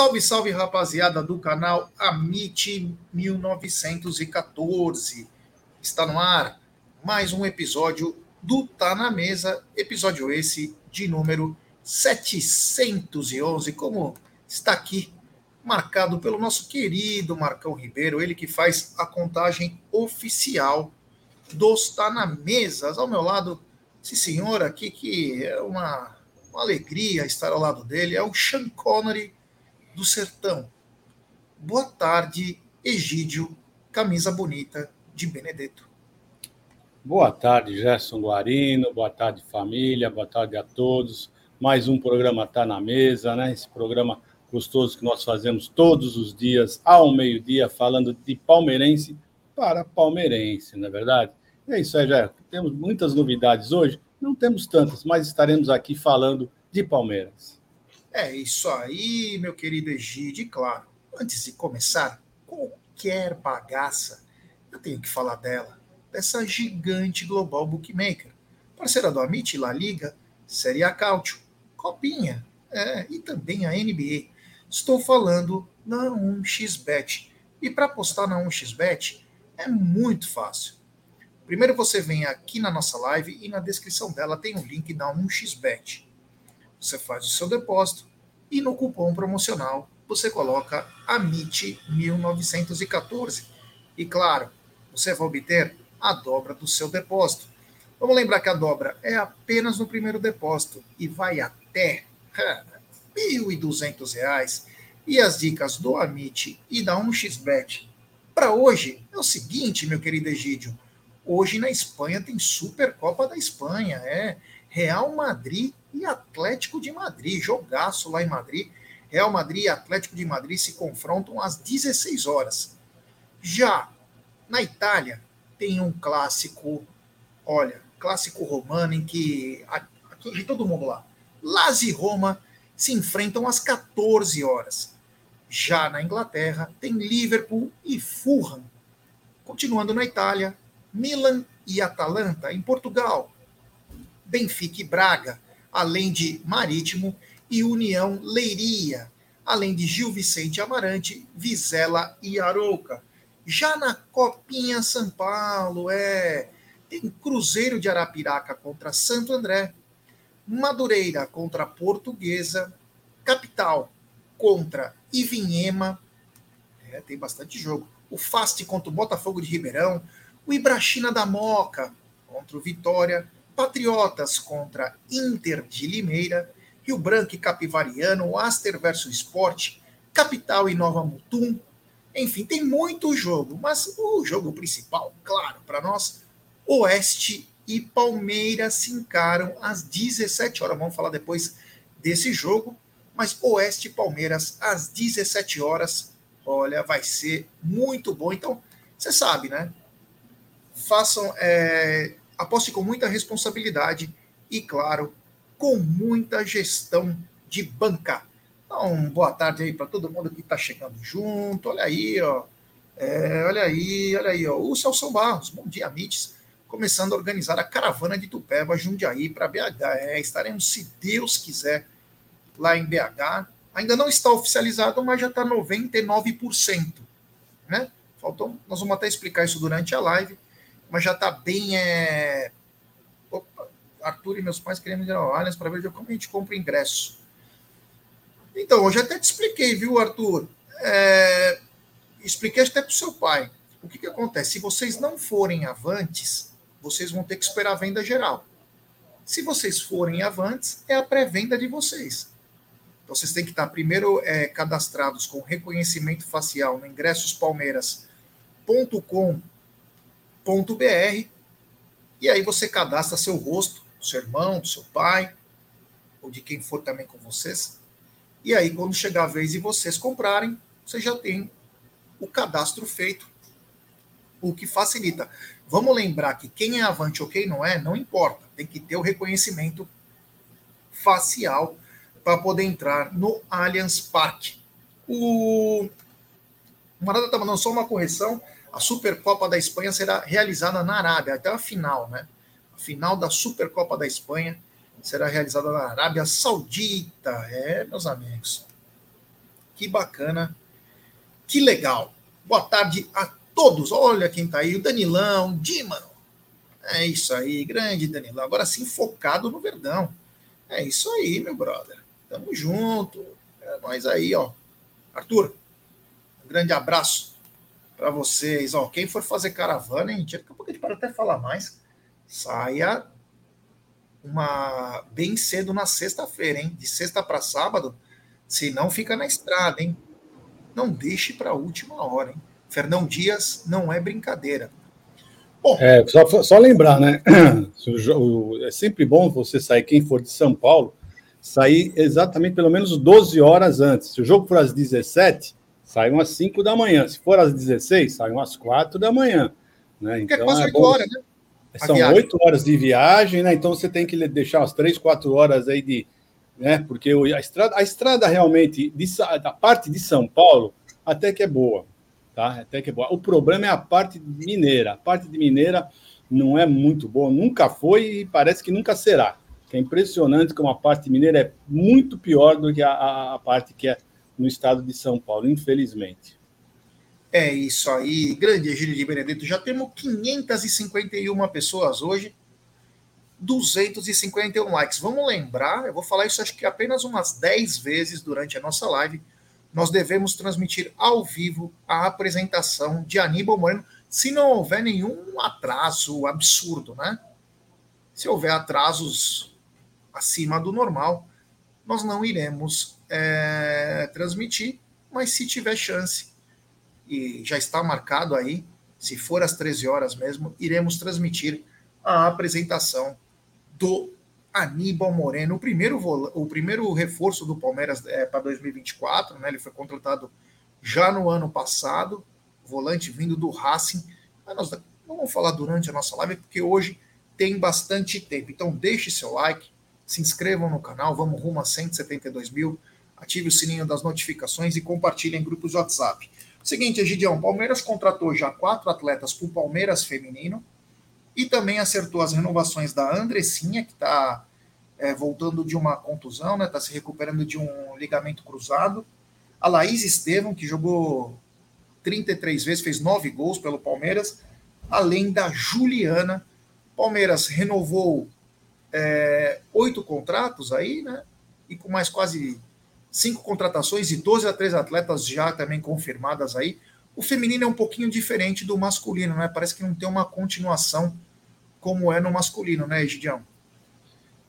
Salve, salve, rapaziada do canal Amit 1914. Está no ar mais um episódio do Tá na Mesa, episódio esse de número 711, como está aqui marcado pelo nosso querido Marcão Ribeiro, ele que faz a contagem oficial dos Tá na Mesa. Ao meu lado, esse senhor aqui que é uma, uma alegria estar ao lado dele, é o Sean Connery do Sertão. Boa tarde, Egídio, camisa bonita de Benedetto. Boa tarde, Gerson Guarino, boa tarde, família, boa tarde a todos. Mais um programa Tá na Mesa, né? Esse programa gostoso que nós fazemos todos os dias, ao meio-dia, falando de palmeirense para palmeirense, não é verdade? É isso aí, já temos muitas novidades hoje, não temos tantas, mas estaremos aqui falando de Palmeiras. É isso aí, meu querido Egide. Claro, antes de começar, qualquer bagaça, eu tenho que falar dela, dessa gigante global bookmaker, parceira do Amit, La Liga, Série A Cautio, Copinha, é, e também a NBA. Estou falando na 1xBet. E para apostar na 1xBet é muito fácil. Primeiro você vem aqui na nossa live e na descrição dela tem um link da 1xBet. Você faz o seu depósito e no cupom promocional você coloca AMIT1914. E claro, você vai obter a dobra do seu depósito. Vamos lembrar que a dobra é apenas no primeiro depósito e vai até R$ 1.200. E as dicas do Amit e da 1xBet para hoje é o seguinte, meu querido Egídio. Hoje na Espanha tem Supercopa da Espanha, é Real Madrid e Atlético de Madrid. Jogaço lá em Madrid. Real Madrid e Atlético de Madrid se confrontam às 16 horas. Já na Itália, tem um clássico, olha, clássico romano em que atinge todo mundo lá. Lazio e Roma se enfrentam às 14 horas. Já na Inglaterra, tem Liverpool e Fulham. Continuando na Itália, Milan e Atalanta. Em Portugal, Benfica e Braga além de Marítimo e União Leiria, além de Gil Vicente Amarante, Vizela e Arouca. Já na Copinha São Paulo, é tem Cruzeiro de Arapiraca contra Santo André, Madureira contra Portuguesa, Capital contra Ivinhema, é, tem bastante jogo. O Fast contra o Botafogo de Ribeirão, o Ibrachina da Moca contra o Vitória, Patriotas contra Inter de Limeira, Rio Branco e Capivariano, Aster versus Sport, Capital e Nova Mutum. Enfim, tem muito jogo, mas o jogo principal, claro, para nós, Oeste e Palmeiras se encaram às 17 horas. Vamos falar depois desse jogo, mas Oeste e Palmeiras às 17 horas. Olha, vai ser muito bom. Então, você sabe, né? Façam, é, aposte com muita responsabilidade e, claro, com muita gestão de banca. Então, boa tarde aí para todo mundo que está chegando junto. Olha aí, ó. É, olha aí, olha aí, ó. O Celso Barros, bom dia, Mites. Começando a organizar a caravana de Tupéva, Jundiaí para BH. É, estaremos, se Deus quiser, lá em BH. Ainda não está oficializado, mas já está 99%. Né? Faltou, nós vamos até explicar isso durante a live mas já está bem. É... Opa, Arthur e meus pais querendo ir ao Allianz para ver como a gente compra ingresso. Então, já até te expliquei, viu, Arthur? É... Expliquei até para o seu pai. O que, que acontece? Se vocês não forem avantes, vocês vão ter que esperar a venda geral. Se vocês forem avantes, é a pré-venda de vocês. Então, vocês têm que estar primeiro é, cadastrados com reconhecimento facial no ingressospalmeiras.com br e aí você cadastra seu rosto, do seu irmão, do seu pai, ou de quem for também com vocês. E aí, quando chegar a vez de vocês comprarem, você já tem o cadastro feito, o que facilita. Vamos lembrar que quem é avante ou quem não é, não importa. Tem que ter o reconhecimento facial para poder entrar no Allianz Parque. O Marada está mandando só uma correção a Supercopa da Espanha será realizada na Arábia, até a final, né? A final da Supercopa da Espanha será realizada na Arábia Saudita. É, meus amigos. Que bacana. Que legal. Boa tarde a todos. Olha quem tá aí, o Danilão, Dímano. É isso aí, grande Danilão. Agora sim, focado no Verdão. É isso aí, meu brother. Tamo junto. É nós aí, ó. Arthur, grande abraço para vocês. Ó, quem for fazer caravana, hein? Daqui a pouco a gente pode até falar mais. Saia uma bem cedo na sexta-feira, hein? De sexta para sábado, se não fica na estrada, hein? Não deixe para a última hora, hein? Fernão Dias não é brincadeira. Bom, é, só, só lembrar, né? É sempre bom você sair, quem for de São Paulo, sair exatamente pelo menos 12 horas antes. Se o jogo for às 17, saiam às 5 da manhã. Se for às 16, saiam às 4 da manhã. Né? Então, é quase 8 é horas, né? São oito horas de viagem, né? Então você tem que deixar umas três, quatro horas aí de. Né? Porque a estrada, a estrada realmente, de, da parte de São Paulo, até que é boa. Tá? Até que é boa. O problema é a parte mineira. A parte de mineira não é muito boa, nunca foi e parece que nunca será. É impressionante como a parte mineira é muito pior do que a, a parte que é no estado de São Paulo, infelizmente. É isso aí, grande Egílio de Benedito. Já temos 551 pessoas hoje, 251 likes. Vamos lembrar, eu vou falar isso acho que apenas umas 10 vezes durante a nossa live. Nós devemos transmitir ao vivo a apresentação de Aníbal Moreno, se não houver nenhum atraso absurdo, né? Se houver atrasos acima do normal, nós não iremos é, transmitir, mas se tiver chance, e já está marcado aí, se for às 13 horas mesmo, iremos transmitir a apresentação do Aníbal Moreno, o primeiro, o primeiro reforço do Palmeiras é, para 2024, né? Ele foi contratado já no ano passado, volante vindo do Racing. Mas nós vamos falar durante a nossa live, porque hoje tem bastante tempo. Então deixe seu like, se inscrevam no canal, vamos rumo a 172 mil, ative o sininho das notificações e compartilhe em grupos de WhatsApp. Seguinte, Egidião, Palmeiras contratou já quatro atletas para o Palmeiras feminino e também acertou as renovações da Andressinha, que está é, voltando de uma contusão, né? Está se recuperando de um ligamento cruzado. A Laís Estevam, que jogou 33 vezes, fez nove gols pelo Palmeiras, além da Juliana. Palmeiras renovou é, oito contratos aí, né? E com mais quase cinco contratações e 12 a 3 atletas já também confirmadas aí. O feminino é um pouquinho diferente do masculino, né? Parece que não tem uma continuação como é no masculino, né, Egidião?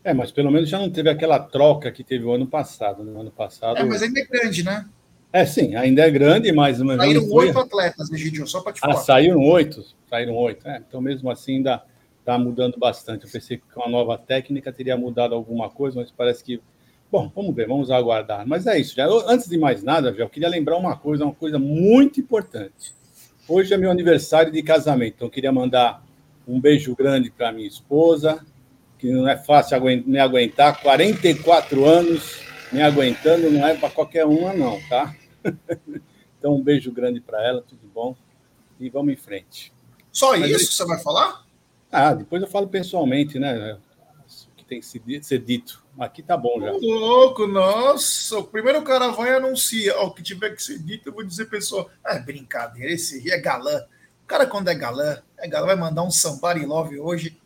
É, mas pelo menos já não teve aquela troca que teve o ano passado. No né? ano passado. É, mas ainda é grande, né? É, sim, ainda é grande, mas. Saíram oito atletas, Egidião, só para te ah, falar. Ah, saíram oito? Saíram oito, é. Então, mesmo assim, ainda está mudando bastante. Eu pensei que com a nova técnica teria mudado alguma coisa, mas parece que Bom, vamos ver, vamos aguardar. Mas é isso. Já, antes de mais nada, já eu queria lembrar uma coisa, uma coisa muito importante. Hoje é meu aniversário de casamento, então eu queria mandar um beijo grande para minha esposa, que não é fácil me aguentar, 44 anos me aguentando, não é para qualquer uma, não, tá? Então, um beijo grande para ela, tudo bom? E vamos em frente. Só Mas isso que você vai falar? Ah, depois eu falo pessoalmente, né? O que tem que ser dito. Aqui tá bom já. louco, nossa. O primeiro cara vai anunciar. O que tiver que ser dito, eu vou dizer, pessoal. É brincadeira, esse é galã. O cara, quando é galã, é galã, vai mandar um somebody love hoje.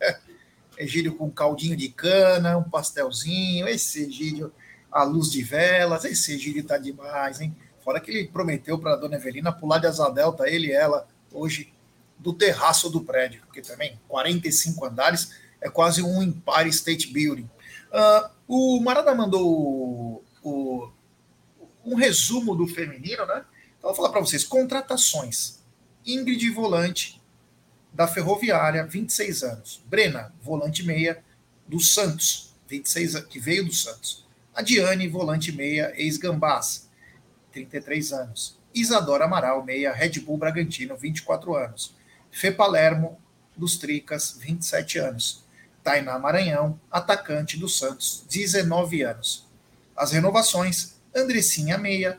É, Egílio com caldinho de cana, um pastelzinho. Esse Egílio, a luz de velas. Esse Egílio tá demais, hein? Fora que ele prometeu para dona Evelina pular de asa delta, ele e ela, hoje, do terraço do prédio. Porque também, 45 andares, é quase um Empire State Building. Uh, o Marada mandou o, um resumo do feminino, né? Então, vou falar para vocês: contratações. Ingrid Volante, da Ferroviária, 26 anos. Brena, volante meia, do Santos, 26 que veio do Santos. A Diane, volante meia, ex-Gambás, 33 anos. Isadora Amaral, meia, Red Bull Bragantino, 24 anos. Fê Palermo, dos Tricas, 27 anos. Tainá Maranhão, atacante do Santos, 19 anos. As renovações: Andressinha Meia,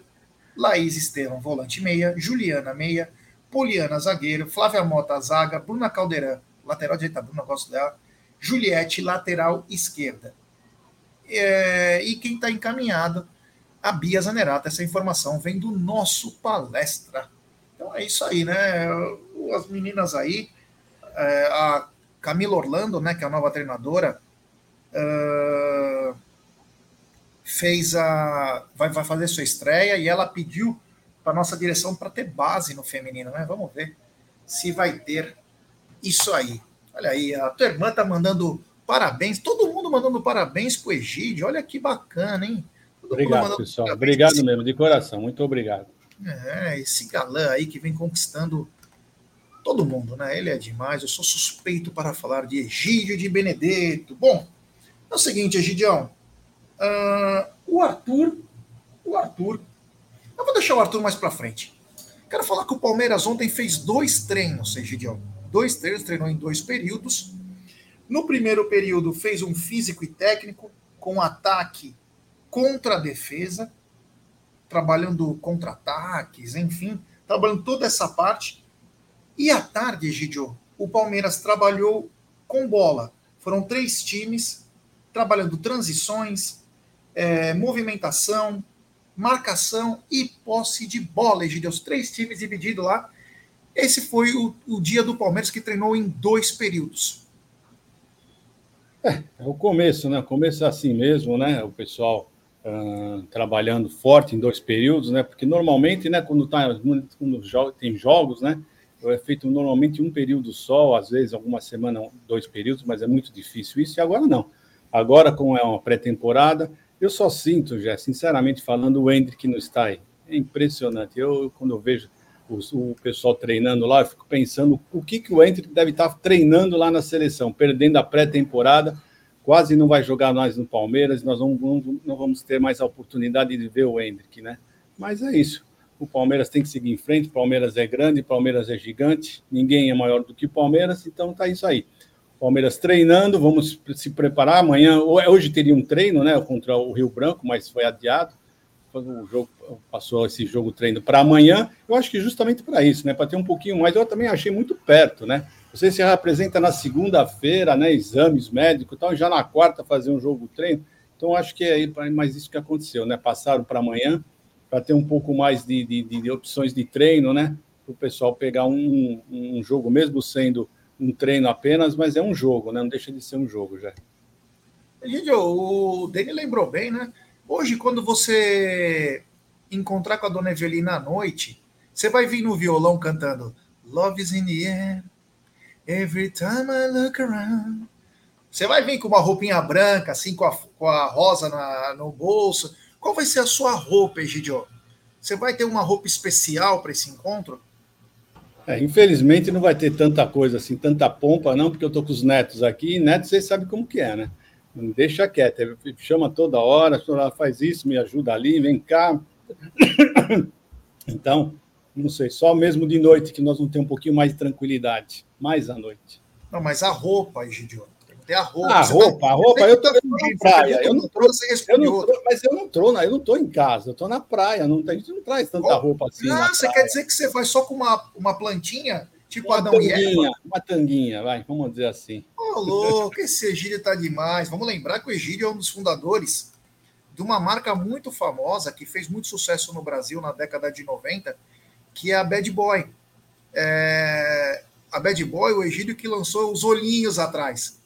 Laís Estevam, volante meia, Juliana Meia, Poliana Zagueiro, Flávia Mota Zaga, Bruna Caldeirão, lateral direita, Bruna gosto dela, Juliette, lateral esquerda. É, e quem está encaminhado a Bia Zanerato. Essa informação vem do nosso palestra. Então é isso aí, né? As meninas aí, é, a Camila Orlando, né, que é a nova treinadora, uh, fez a. Vai, vai fazer sua estreia e ela pediu para nossa direção para ter base no feminino, né? Vamos ver se vai ter isso aí. Olha aí, a tua irmã tá mandando parabéns, todo mundo mandando parabéns pro Egídio. Olha que bacana, hein? Todo obrigado, pessoal. Obrigado mesmo, de coração. Muito obrigado. É, esse galã aí que vem conquistando todo mundo, né? Ele é demais. Eu sou suspeito para falar de Egídio de Benedetto. Bom, é o seguinte, Egidião. Uh, o Arthur, o Arthur, eu vou deixar o Arthur mais para frente. Quero falar que o Palmeiras ontem fez dois treinos, Egidião. Dois treinos, treinou em dois períodos. No primeiro período, fez um físico e técnico, com ataque contra a defesa, trabalhando contra-ataques, enfim, trabalhando toda essa parte. E à tarde, Egidio, o Palmeiras trabalhou com bola. Foram três times trabalhando transições, é, movimentação, marcação e posse de bola, Egidio. Os três times divididos lá. Esse foi o, o dia do Palmeiras que treinou em dois períodos. É, é o começo, né? Começo é assim mesmo, né? O pessoal uh, trabalhando forte em dois períodos, né? Porque normalmente, né, quando, tá, quando tem jogos, né? É feito normalmente um período só, às vezes alguma semana, dois períodos, mas é muito difícil isso, e agora não. Agora, como é uma pré-temporada, eu só sinto, já, sinceramente falando, o Hendrick não está aí. É impressionante. Eu, quando eu vejo o, pessoal treinando lá, eu fico pensando o que, que o Hendrick deve estar treinando lá na seleção, perdendo a pré-temporada, quase não vai jogar mais no Palmeiras, nós não, não vamos ter mais a oportunidade de ver o Hendrick, né? Mas é isso. O Palmeiras tem que seguir em frente, Palmeiras é grande, Palmeiras é gigante, ninguém é maior do que o Palmeiras, então tá isso aí. Palmeiras treinando, vamos se preparar. Amanhã, hoje teria um treino, né, contra o Rio Branco, mas foi adiado. O jogo passou esse jogo treino para amanhã. Eu acho que justamente para isso, né, para ter um pouquinho mais. Eu também achei muito perto, né? Você se apresenta na segunda-feira, né, exames médicos, tal, e já na quarta fazer um jogo treino. Então acho que é mais isso que aconteceu, né? Passaram para amanhã para ter um pouco mais de, de, de opções de treino, né? Para o pessoal pegar um, um jogo mesmo sendo um treino apenas, mas é um jogo, né? Não deixa de ser um jogo já. Gente, o Dani lembrou bem, né? Hoje, quando você encontrar com a dona Evelina à noite, você vai vir no violão cantando Love is in the air, every time I look around. Você vai vir com uma roupinha branca, assim, com a, com a rosa na, no bolso. Qual vai ser a sua roupa, Egidio? Você vai ter uma roupa especial para esse encontro? É, infelizmente não vai ter tanta coisa assim, tanta pompa, não, porque eu estou com os netos aqui, e netos vocês sabem como que é, né? Deixa quieto, chama toda hora, faz isso, me ajuda ali, vem cá. Então, não sei, só mesmo de noite que nós vamos ter um pouquinho mais de tranquilidade, mais à noite. Não, mas a roupa, Egidio, tem a roupa. Ah, a roupa, tá, a roupa, eu tô, na praia. Eu não trouxe, eu não mas eu não tô, eu não tô em casa, eu tô na praia, não, a gente não traz tanta oh, roupa assim. Ah, você quer dizer que você vai só com uma, uma plantinha, tipo uma Adão tanguinha? Uma tanguinha, vai, vamos dizer assim. Ô, oh, louco, esse Egídio tá demais. Vamos lembrar que o Egídio é um dos fundadores de uma marca muito famosa que fez muito sucesso no Brasil na década de 90, que é a Bad Boy. É... A Bad Boy, o Egídio que lançou os olhinhos atrás.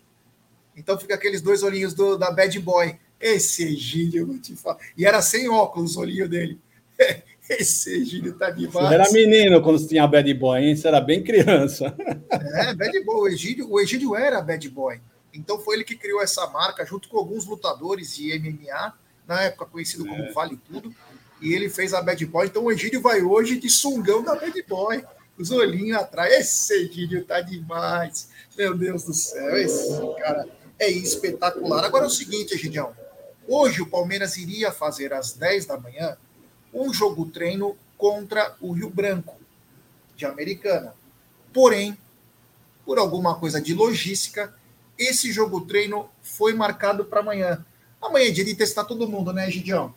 Então fica aqueles dois olhinhos do, da Bad Boy. Esse Egídio, eu vou te falar. E era sem óculos o olhinho dele. Esse Egídio tá demais. Você era menino quando tinha Bad Boy, hein? Você era bem criança. É, Bad Boy. O Egídio, o Egídio era Bad Boy. Então foi ele que criou essa marca, junto com alguns lutadores de MMA, na época conhecido como é. Vale Tudo. E ele fez a Bad Boy. Então o Egídio vai hoje de sungão da Bad Boy. Os olhinhos atrás. Esse Egídio tá demais. Meu Deus do céu, esse cara é espetacular. Agora é o seguinte, Egidião. Hoje o Palmeiras iria fazer às 10 da manhã um jogo treino contra o Rio Branco, de Americana. Porém, por alguma coisa de logística, esse jogo treino foi marcado para amanhã. Amanhã é dia de testar todo mundo, né, Gidião?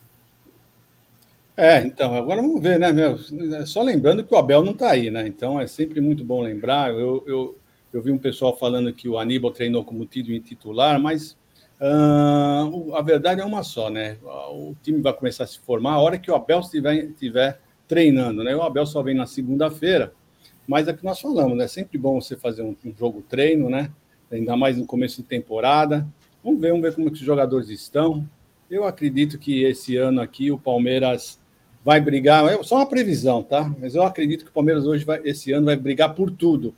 É, então, agora vamos ver, né, meu? Só lembrando que o Abel não está aí, né? Então é sempre muito bom lembrar. Eu, eu, eu vi um pessoal falando que o Aníbal treinou como título em titular, mas uh, a verdade é uma só, né? O time vai começar a se formar a hora que o Abel estiver, estiver treinando, né? O Abel só vem na segunda-feira, mas é que nós falamos, né? Sempre bom você fazer um, um, jogo treino, né? Ainda mais no começo de temporada. Vamos ver, vamos ver como que os jogadores estão. Eu acredito que esse ano aqui o Palmeiras vai brigar, é só uma previsão, tá? Mas eu acredito que o Palmeiras hoje vai, esse ano vai brigar por tudo.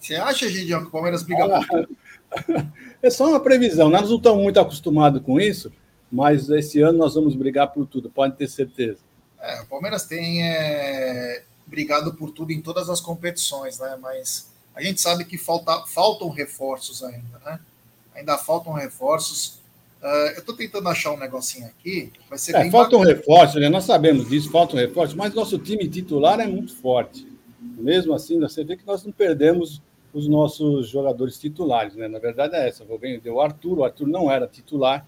Você acha, Gideon, que o Palmeiras briga ah, por tudo? É só uma previsão. Nós não estamos muito acostumados com isso, mas esse ano nós vamos brigar por tudo, pode ter certeza. É, o Palmeiras tem é, brigado por tudo em todas as competições, né? Mas a gente sabe que falta, faltam reforços ainda, né? Ainda faltam reforços. Uh, eu estou tentando achar um negocinho aqui. Vai ser é, faltam bacana. reforços, né? Nós sabemos disso, faltam reforços, mas nosso time titular é muito forte. Mesmo assim, você vê que nós não perdemos os nossos jogadores titulares, né? Na verdade é essa. Vou vender o Arthur, o Arthur não era titular,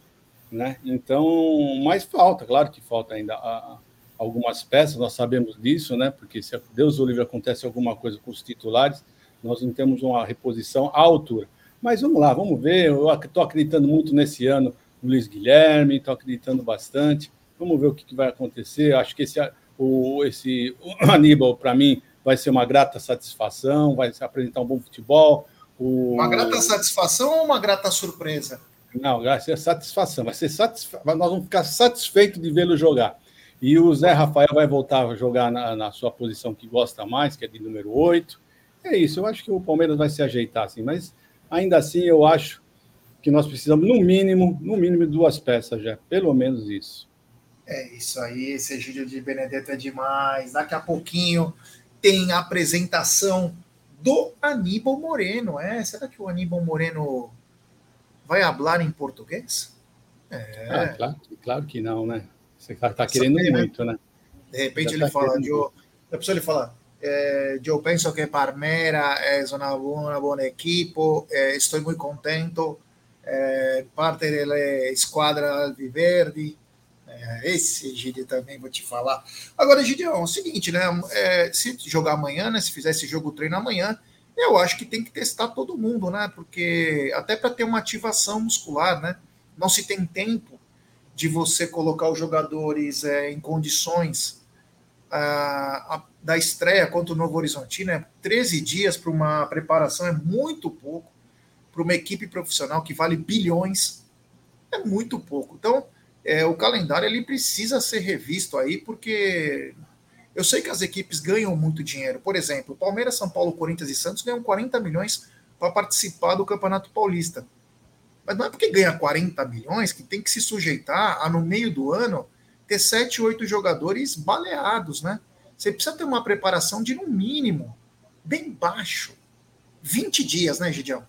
né? Então, mais falta, claro que falta ainda a, algumas peças, nós sabemos disso, né? Porque se Deus o livre acontece alguma coisa com os titulares, nós não temos uma reposição à altura. Mas vamos lá, vamos ver. Eu estou acreditando muito nesse ano no Luiz Guilherme, estou acreditando bastante. Vamos ver o que, que vai acontecer. Acho que esse, o, esse o Aníbal, para mim, vai ser uma grata satisfação, vai apresentar um bom futebol. O... Uma grata satisfação ou uma grata surpresa? Não, vai ser satisfação. Vai ser satisfa... Nós vamos ficar satisfeitos de vê-lo jogar. E o Zé Rafael vai voltar a jogar na, na, sua posição que gosta mais, que é de número 8. É isso, eu acho que o Palmeiras vai se ajeitar assim, mas ainda assim eu acho que nós precisamos, no mínimo, no mínimo, duas peças já, pelo menos isso. É isso aí, esse Egídio de Benedetto é demais. Daqui a pouquinho tem a apresentação do Aníbal Moreno. É, será que o Aníbal Moreno vai falar em português? É. Ah, claro, claro, que não, né? Você está querendo saber, né? muito, né? né? De repente ele tá fala, eu, a pessoa ele fala, eh, eu penso que Parmera é uma, uma boa equipe, eh, estou muito contento, eh, parte da esquadra Alviverde, esse Gide também vou te falar. Agora, Gideão, é o seguinte, né? É, se jogar amanhã, né? Se fizer esse jogo treino amanhã, eu acho que tem que testar todo mundo, né? Porque até para ter uma ativação muscular, né? Não se tem tempo de você colocar os jogadores é, em condições a, a, da estreia contra o Novo Horizonte, né? 13 dias para uma preparação é muito pouco para uma equipe profissional que vale bilhões. É muito pouco. Então, é, o calendário ele precisa ser revisto aí, porque eu sei que as equipes ganham muito dinheiro. Por exemplo, Palmeiras, São Paulo, Corinthians e Santos ganham 40 milhões para participar do Campeonato Paulista. Mas não é porque ganha 40 milhões que tem que se sujeitar a, no meio do ano, ter 7, 8 jogadores baleados, né? Você precisa ter uma preparação de, no mínimo, bem baixo. 20 dias, né, Gidião?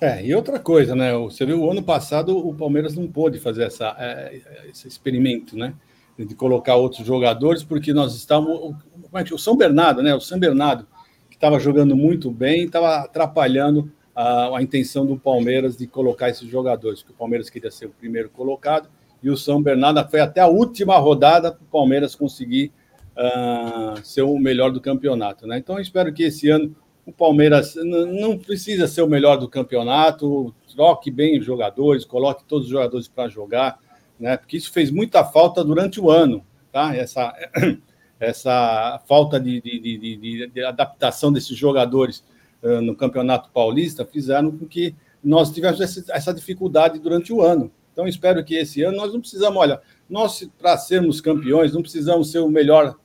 É, e outra coisa, né? Você viu, o ano passado o Palmeiras não pôde fazer essa, é, esse experimento, né? De colocar outros jogadores, porque nós estávamos. Como é que, o São Bernardo, né? O São Bernardo, que estava jogando muito bem, estava atrapalhando a, a, intenção do Palmeiras de colocar esses jogadores, porque o Palmeiras queria ser o primeiro colocado, e o São Bernardo foi até a última rodada para o Palmeiras conseguir uh, ser o melhor do campeonato, né? Então, eu espero que esse ano o Palmeiras não precisa ser o melhor do campeonato, troque bem os jogadores, coloque todos os jogadores para jogar, né? Porque isso fez muita falta durante o ano, tá? Essa, essa falta de, de, de, de adaptação desses jogadores uh, no Campeonato Paulista fizeram com que nós tivemos essa, essa dificuldade durante o ano. Então, espero que esse ano nós não precisamos, olha, nós, para sermos campeões, não precisamos ser o melhor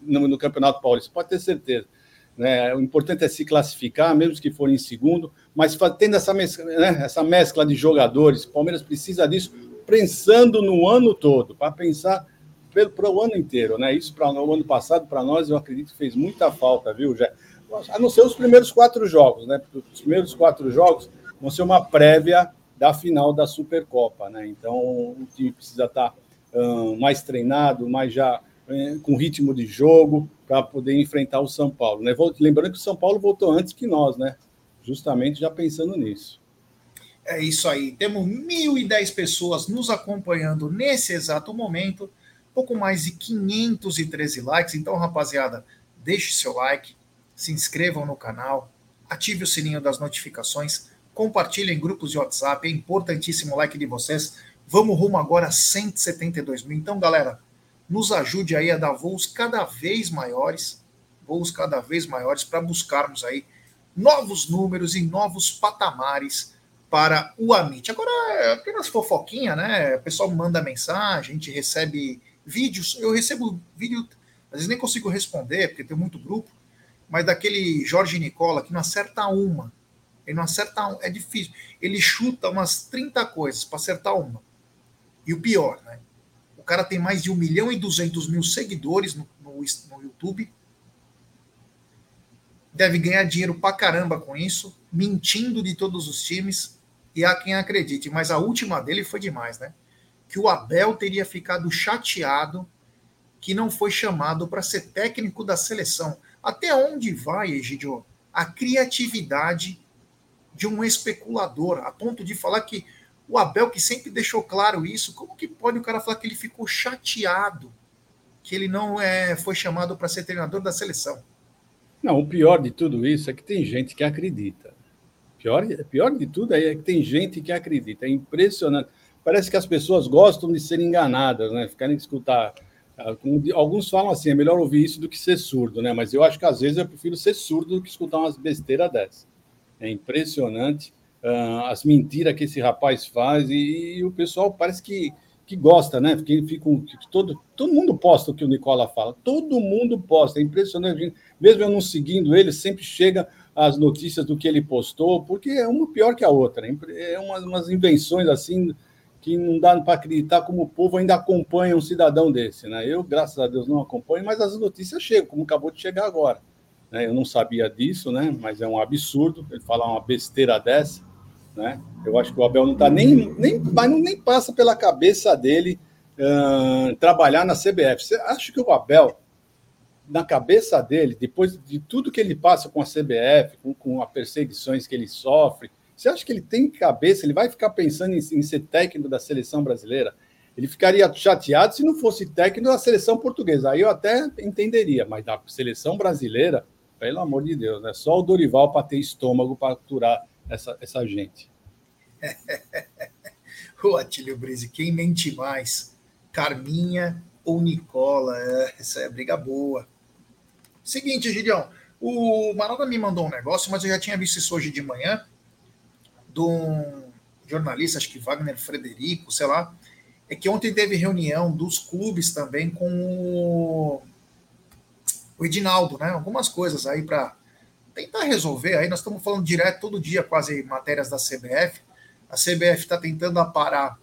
no, no Campeonato Paulista, pode ter certeza né? O importante é se classificar, mesmo que for em segundo, mas tendo essa mescla, né? essa mescla de jogadores, o Palmeiras precisa disso, pensando no ano todo, para pensar para o ano inteiro. Né? Isso para o ano passado, para nós, eu acredito que fez muita falta, viu, Jé? A não ser os primeiros quatro jogos, né? Os primeiros quatro jogos vão ser uma prévia da final da Supercopa, né? Então o time precisa estar tá, mais treinado, mais já é, com ritmo de jogo para poder enfrentar o São Paulo. Né? Lembrando que o São Paulo voltou antes que nós, né? Justamente já pensando nisso. É isso aí. Temos 1.010 pessoas nos acompanhando nesse exato momento. Pouco mais de 513 likes. Então, rapaziada, deixe seu like, se inscrevam no canal, ative o sininho das notificações, compartilhem em grupos de WhatsApp, é importantíssimo o like de vocês. Vamos rumo agora a 172 mil. Então, galera, nos ajude aí a dar voos cada vez maiores, voos cada vez maiores, para buscarmos aí novos números e novos patamares para o Amit. Agora, apenas fofoquinha, né? O pessoal manda mensagem, a gente recebe vídeos, eu recebo vídeo, às vezes nem consigo responder, porque tem muito grupo, mas daquele Jorge Nicola que não acerta uma. Ele não acerta uma, é difícil. Ele chuta umas 30 coisas para acertar uma. E o pior, né? Cara tem mais de 1 milhão e 200 mil seguidores no, no, no YouTube. Deve ganhar dinheiro pra caramba com isso, mentindo de todos os times. E há quem acredite, mas a última dele foi demais, né? Que o Abel teria ficado chateado que não foi chamado para ser técnico da seleção. Até onde vai, Egidio, a criatividade de um especulador, a ponto de falar que o Abel, que sempre deixou claro isso, como que pode o cara falar que ele ficou chateado que ele não é, foi chamado para ser treinador da seleção? Não, o pior de tudo isso é que tem gente que acredita. Pior, pior de tudo é que tem gente que acredita. É impressionante. Parece que as pessoas gostam de ser enganadas, né? Ficarem escutar. Ah, alguns falam assim, é melhor ouvir isso do que ser surdo, né? Mas eu acho que às vezes eu prefiro ser surdo do que escutar umas besteiras dessas. É impressionante uh, as mentiras que esse rapaz faz e, e, o pessoal parece que, que gosta, né? Porque fica todo, todo mundo posta o que o Nicola fala, todo mundo posta, é impressionante. Mesmo eu não seguindo ele, sempre chega as notícias do que ele postou, porque é uma pior que a outra. Né? É umas, umas invenções assim que não dá para acreditar como o povo ainda acompanha um cidadão desse. Né? Eu, graças a Deus, não acompanho, mas as notícias chegam, como acabou de chegar agora. Né? Eu não sabia disso, né? mas é um absurdo ele falar uma besteira dessa. Né? Eu acho que o Abel não está nem, nem, nem passa pela cabeça dele uh, trabalhar na CBF. Você acha que o Abel, na cabeça dele, depois de tudo que ele passa com a CBF, com, com as perseguições que ele sofre, você acha que ele tem cabeça? Ele vai ficar pensando em, em ser técnico da seleção brasileira? Ele ficaria chateado se não fosse técnico da seleção portuguesa. Aí eu até entenderia, mas da seleção brasileira, pelo amor de Deus, é né? só o Dorival para ter estômago para aturar essa, essa gente. o Atílio Brise, quem mente mais? Carminha ou Nicola? É, essa é briga boa. Seguinte, Gideão, o Marada me mandou um negócio, mas eu já tinha visto isso hoje de manhã, de um jornalista, acho que Wagner Frederico, sei lá, é que ontem teve reunião dos clubes também com o, o Edinaldo, né? Algumas coisas aí para tentar resolver. Aí nós estamos falando direto todo dia, quase matérias da CBF. A CBF está tentando aparar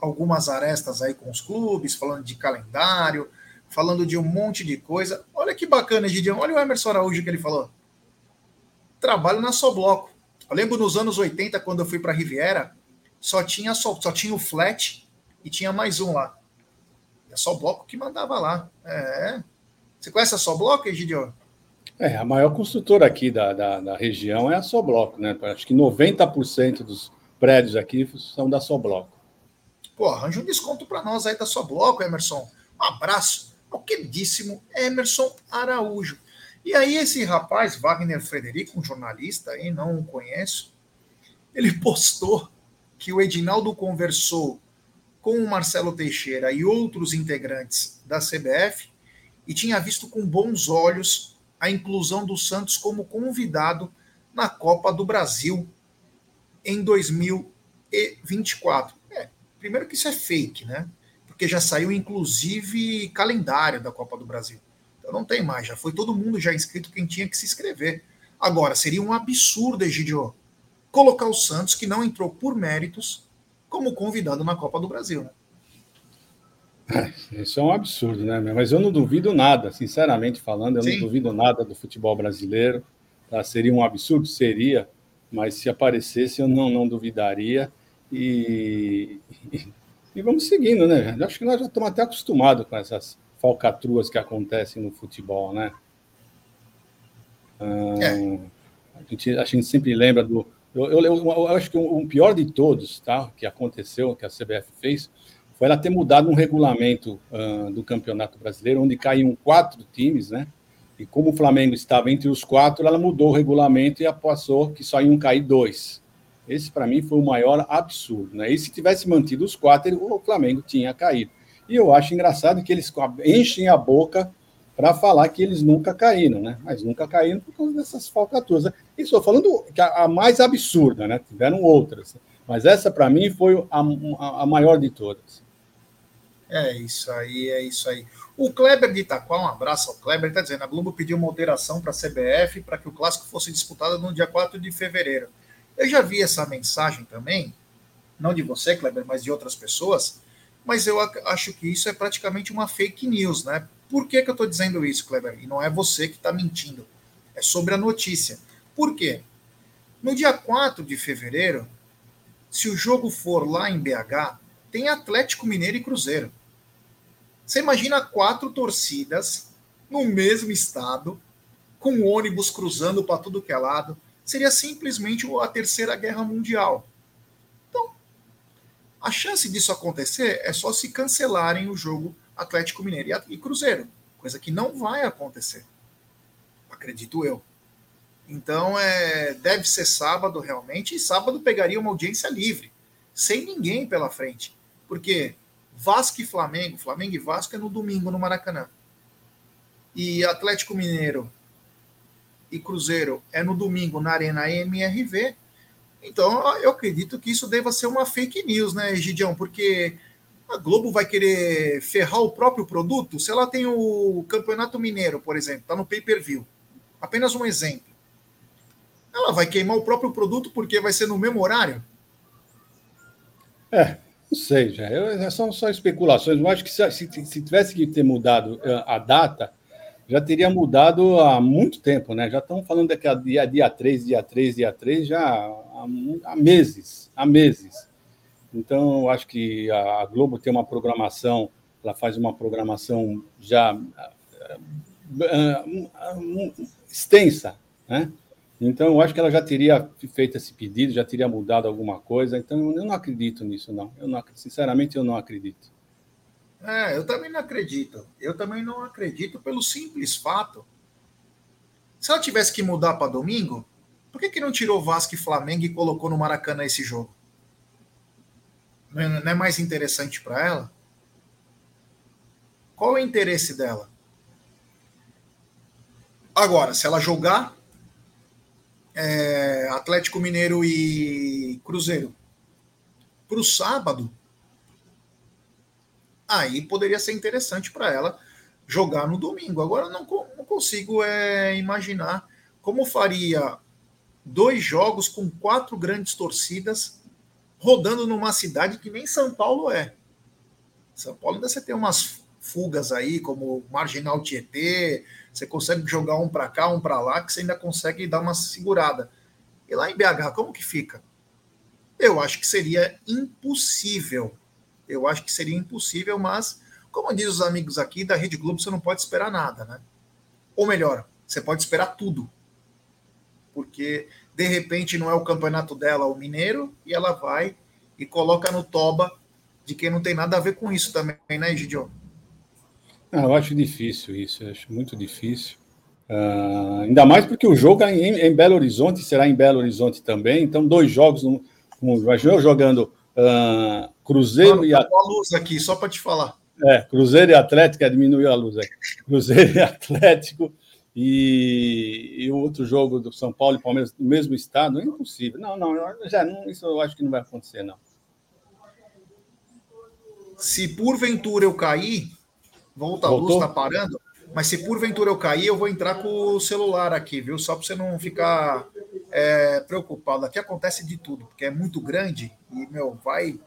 algumas arestas aí com os clubes, falando de calendário, falando de um monte de coisa. Olha que bacana, Gideon. Olha o Emerson Araújo que ele falou. Trabalho na Sobloco. Eu lembro nos anos 80, quando eu fui para Riviera, só tinha só, só tinha o flat e tinha mais um lá. É só bloco que mandava lá. É. Você conhece a Sobloco, Egidio? É, a maior construtora aqui da, da, da, região é a Sobloco, né? Acho que 90% dos prédios aqui são da Sobloco. Pô, arranja um desconto para nós aí da Sobloco, Emerson. Um abraço ao queridíssimo Emerson Araújo. E aí esse rapaz, Wagner Frederico, um jornalista aí, não o conheço, ele postou que o Edinaldo conversou com o Marcelo Teixeira e outros integrantes da CBF e tinha visto com bons olhos a inclusão do Santos como convidado na Copa do Brasil em 2024. É, primeiro que isso é fake, né? Porque já saiu inclusive calendário da Copa do Brasil. Então não tem mais, já foi todo mundo já inscrito quem tinha que se inscrever. Agora, seria um absurdo, Egidio, colocar o Santos, que não entrou por méritos, como convidado na Copa do Brasil. Né? Isso é um absurdo, né? Mas eu não duvido nada, sinceramente falando, eu Sim. não duvido nada do futebol brasileiro. Tá? Seria um absurdo? Seria, mas se aparecesse eu não, não duvidaria. E, e, e vamos seguindo, né? Acho que nós já estamos até acostumados com essas falcatruas que acontecem no futebol, né? é. a, gente, a gente sempre lembra do. Eu, eu, eu, eu acho que o, o pior de todos, tá? Que aconteceu, que a CBF fez, foi ela ter mudado um regulamento uh, do Campeonato Brasileiro, onde caíam quatro times, né? E como o Flamengo estava entre os quatro, ela mudou o regulamento e passou que só iam cair dois. Esse, para mim, foi o maior absurdo. Né? E se tivesse mantido os quatro, o Flamengo tinha caído. E eu acho engraçado que eles enchem a boca para falar que eles nunca caíram, né? Mas nunca caíram por causa dessas falcaturas. E estou falando que a, mais absurda, né? Tiveram outras. Mas essa, para mim, foi a, a, maior de todas. É isso aí, é isso aí. O Kleber de Itaquá, um abraço ao Kleber, está dizendo: a Globo pediu moderação para a CBF para que o clássico fosse disputado no dia 4 de fevereiro. Eu já vi essa mensagem também, não de você, Kleber, mas de outras pessoas, mas eu acho que isso é praticamente uma fake news, né? Por que, que eu estou dizendo isso, Kleber? E não é você que está mentindo, é sobre a notícia. Por quê? No dia 4 de fevereiro, se o jogo for lá em BH, tem Atlético Mineiro e Cruzeiro. Você imagina quatro torcidas no mesmo estado, com ônibus cruzando para tudo que é lado. Seria simplesmente a terceira guerra mundial. Então, a chance disso acontecer é só se cancelarem o jogo Atlético Mineiro e Cruzeiro, coisa que não vai acontecer. Acredito eu. Então, é, deve ser sábado realmente, e sábado pegaria uma audiência livre, sem ninguém pela frente. Porque Vasco e Flamengo, Flamengo e Vasco é no domingo no Maracanã. E Atlético Mineiro e Cruzeiro é no domingo na Arena MRV. Então, eu acredito que isso deva ser uma fake news, né, Gidião? Porque a Globo vai querer ferrar o próprio produto? Se ela tem o Campeonato Mineiro, por exemplo, está no pay-per-view. Apenas um exemplo. Ela vai queimar o próprio produto porque vai ser no mesmo horário? É, não sei, já. Eu, são só especulações. Eu acho que se, se, se, tivesse que ter mudado eh, a data, já teria mudado há muito tempo, né? Já estão falando daqui a dia, dia 3, dia 3, dia 3, já há, há meses, há meses. Então, eu acho que a Globo tem uma programação, ela faz uma programação já uh, uh, uh, extensa, né? Então, eu acho que ela já teria feito esse pedido, já teria mudado alguma coisa. Então, eu não acredito nisso, não. Eu não sinceramente, eu não acredito. É, eu também não acredito. Eu também não acredito pelo simples fato. Se ela tivesse que mudar para domingo, por que, que não tirou Vasco e Flamengo e colocou no Maracanã esse jogo? Não é mais interessante para ela? Qual é o interesse dela? Agora, se ela jogar é, Atlético Mineiro e Cruzeiro para o sábado, aí poderia ser interessante para ela jogar no domingo. Agora não, não consigo é, imaginar como faria dois jogos com quatro grandes torcidas rodando numa cidade que nem São Paulo é. São Paulo ainda você tem umas fugas aí, como Marginal Tietê, você consegue jogar um para cá, um para lá, que você ainda consegue dar uma segurada. E lá em BH, como que fica? Eu acho que seria impossível. Eu acho que seria impossível, mas, como diz os amigos aqui da Rede Globo, você não pode esperar nada, né? Ou melhor, você pode esperar tudo. Porque, de repente, não é o campeonato dela o mineiro, e ela vai e coloca no toba de quem não tem nada a ver com isso também, né, Egidio? Ah, eu acho difícil isso, eu acho muito difícil. Uh, ainda mais porque o jogo é em, em, Belo Horizonte, será em Belo Horizonte também. Então, dois jogos, no, eu jogando uh, Cruzeiro Mano, e Atlético. a luz aqui, só para te falar. É, Cruzeiro e Atlético, diminuiu a luz aí. Cruzeiro e Atlético e, e o outro jogo do São Paulo e Palmeiras no mesmo estado, é impossível. Não, não, já não, isso eu acho que não vai acontecer, não. Se porventura eu cair, Volta, a luz tá parando. Mas se porventura eu cair, eu vou entrar com o celular aqui, viu? Só para você não ficar é, preocupado. Aqui acontece de tudo, porque é muito grande e, meu, vai.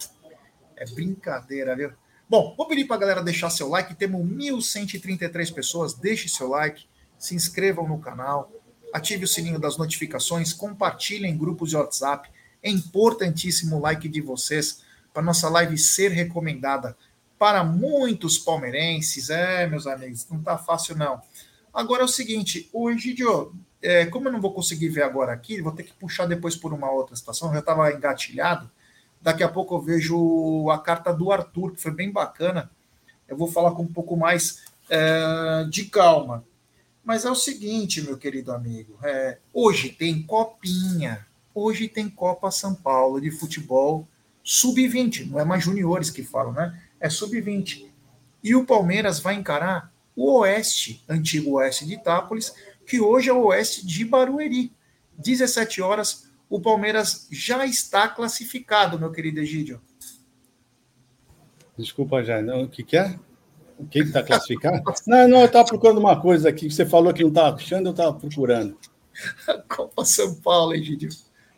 É brincadeira, viu? Bom, vou pedir para a galera deixar seu like. Temos 1.133 pessoas. Deixe seu like, se inscrevam no canal, ative o sininho das notificações, compartilhem em grupos de WhatsApp. É importantíssimo o like de vocês para nossa live ser recomendada para muitos palmeirenses. É, meus amigos, não está fácil não. Agora é o seguinte, o Egidio, é, como eu não vou conseguir ver agora aqui, vou ter que puxar depois por uma outra situação, já estava engatilhado. Daqui a pouco eu vejo a carta do Arthur, que foi bem bacana. Eu vou falar com um pouco mais é, de calma. Mas é o seguinte, meu querido amigo, é, hoje tem copinha, hoje tem Copa São Paulo de futebol sub-20, não é mais juniores que falam, né? É sub-20. E o Palmeiras vai encarar o Oeste, antigo Oeste de Itápolis, que hoje é o Oeste de Barueri. 17 horas, o Palmeiras já está classificado, meu querido Egídio. Desculpa, já. O que, que é? O que está classificado? não, não, eu estava procurando uma coisa aqui. Você falou que não estava achando, eu estava procurando. Copa São Paulo, Egídio.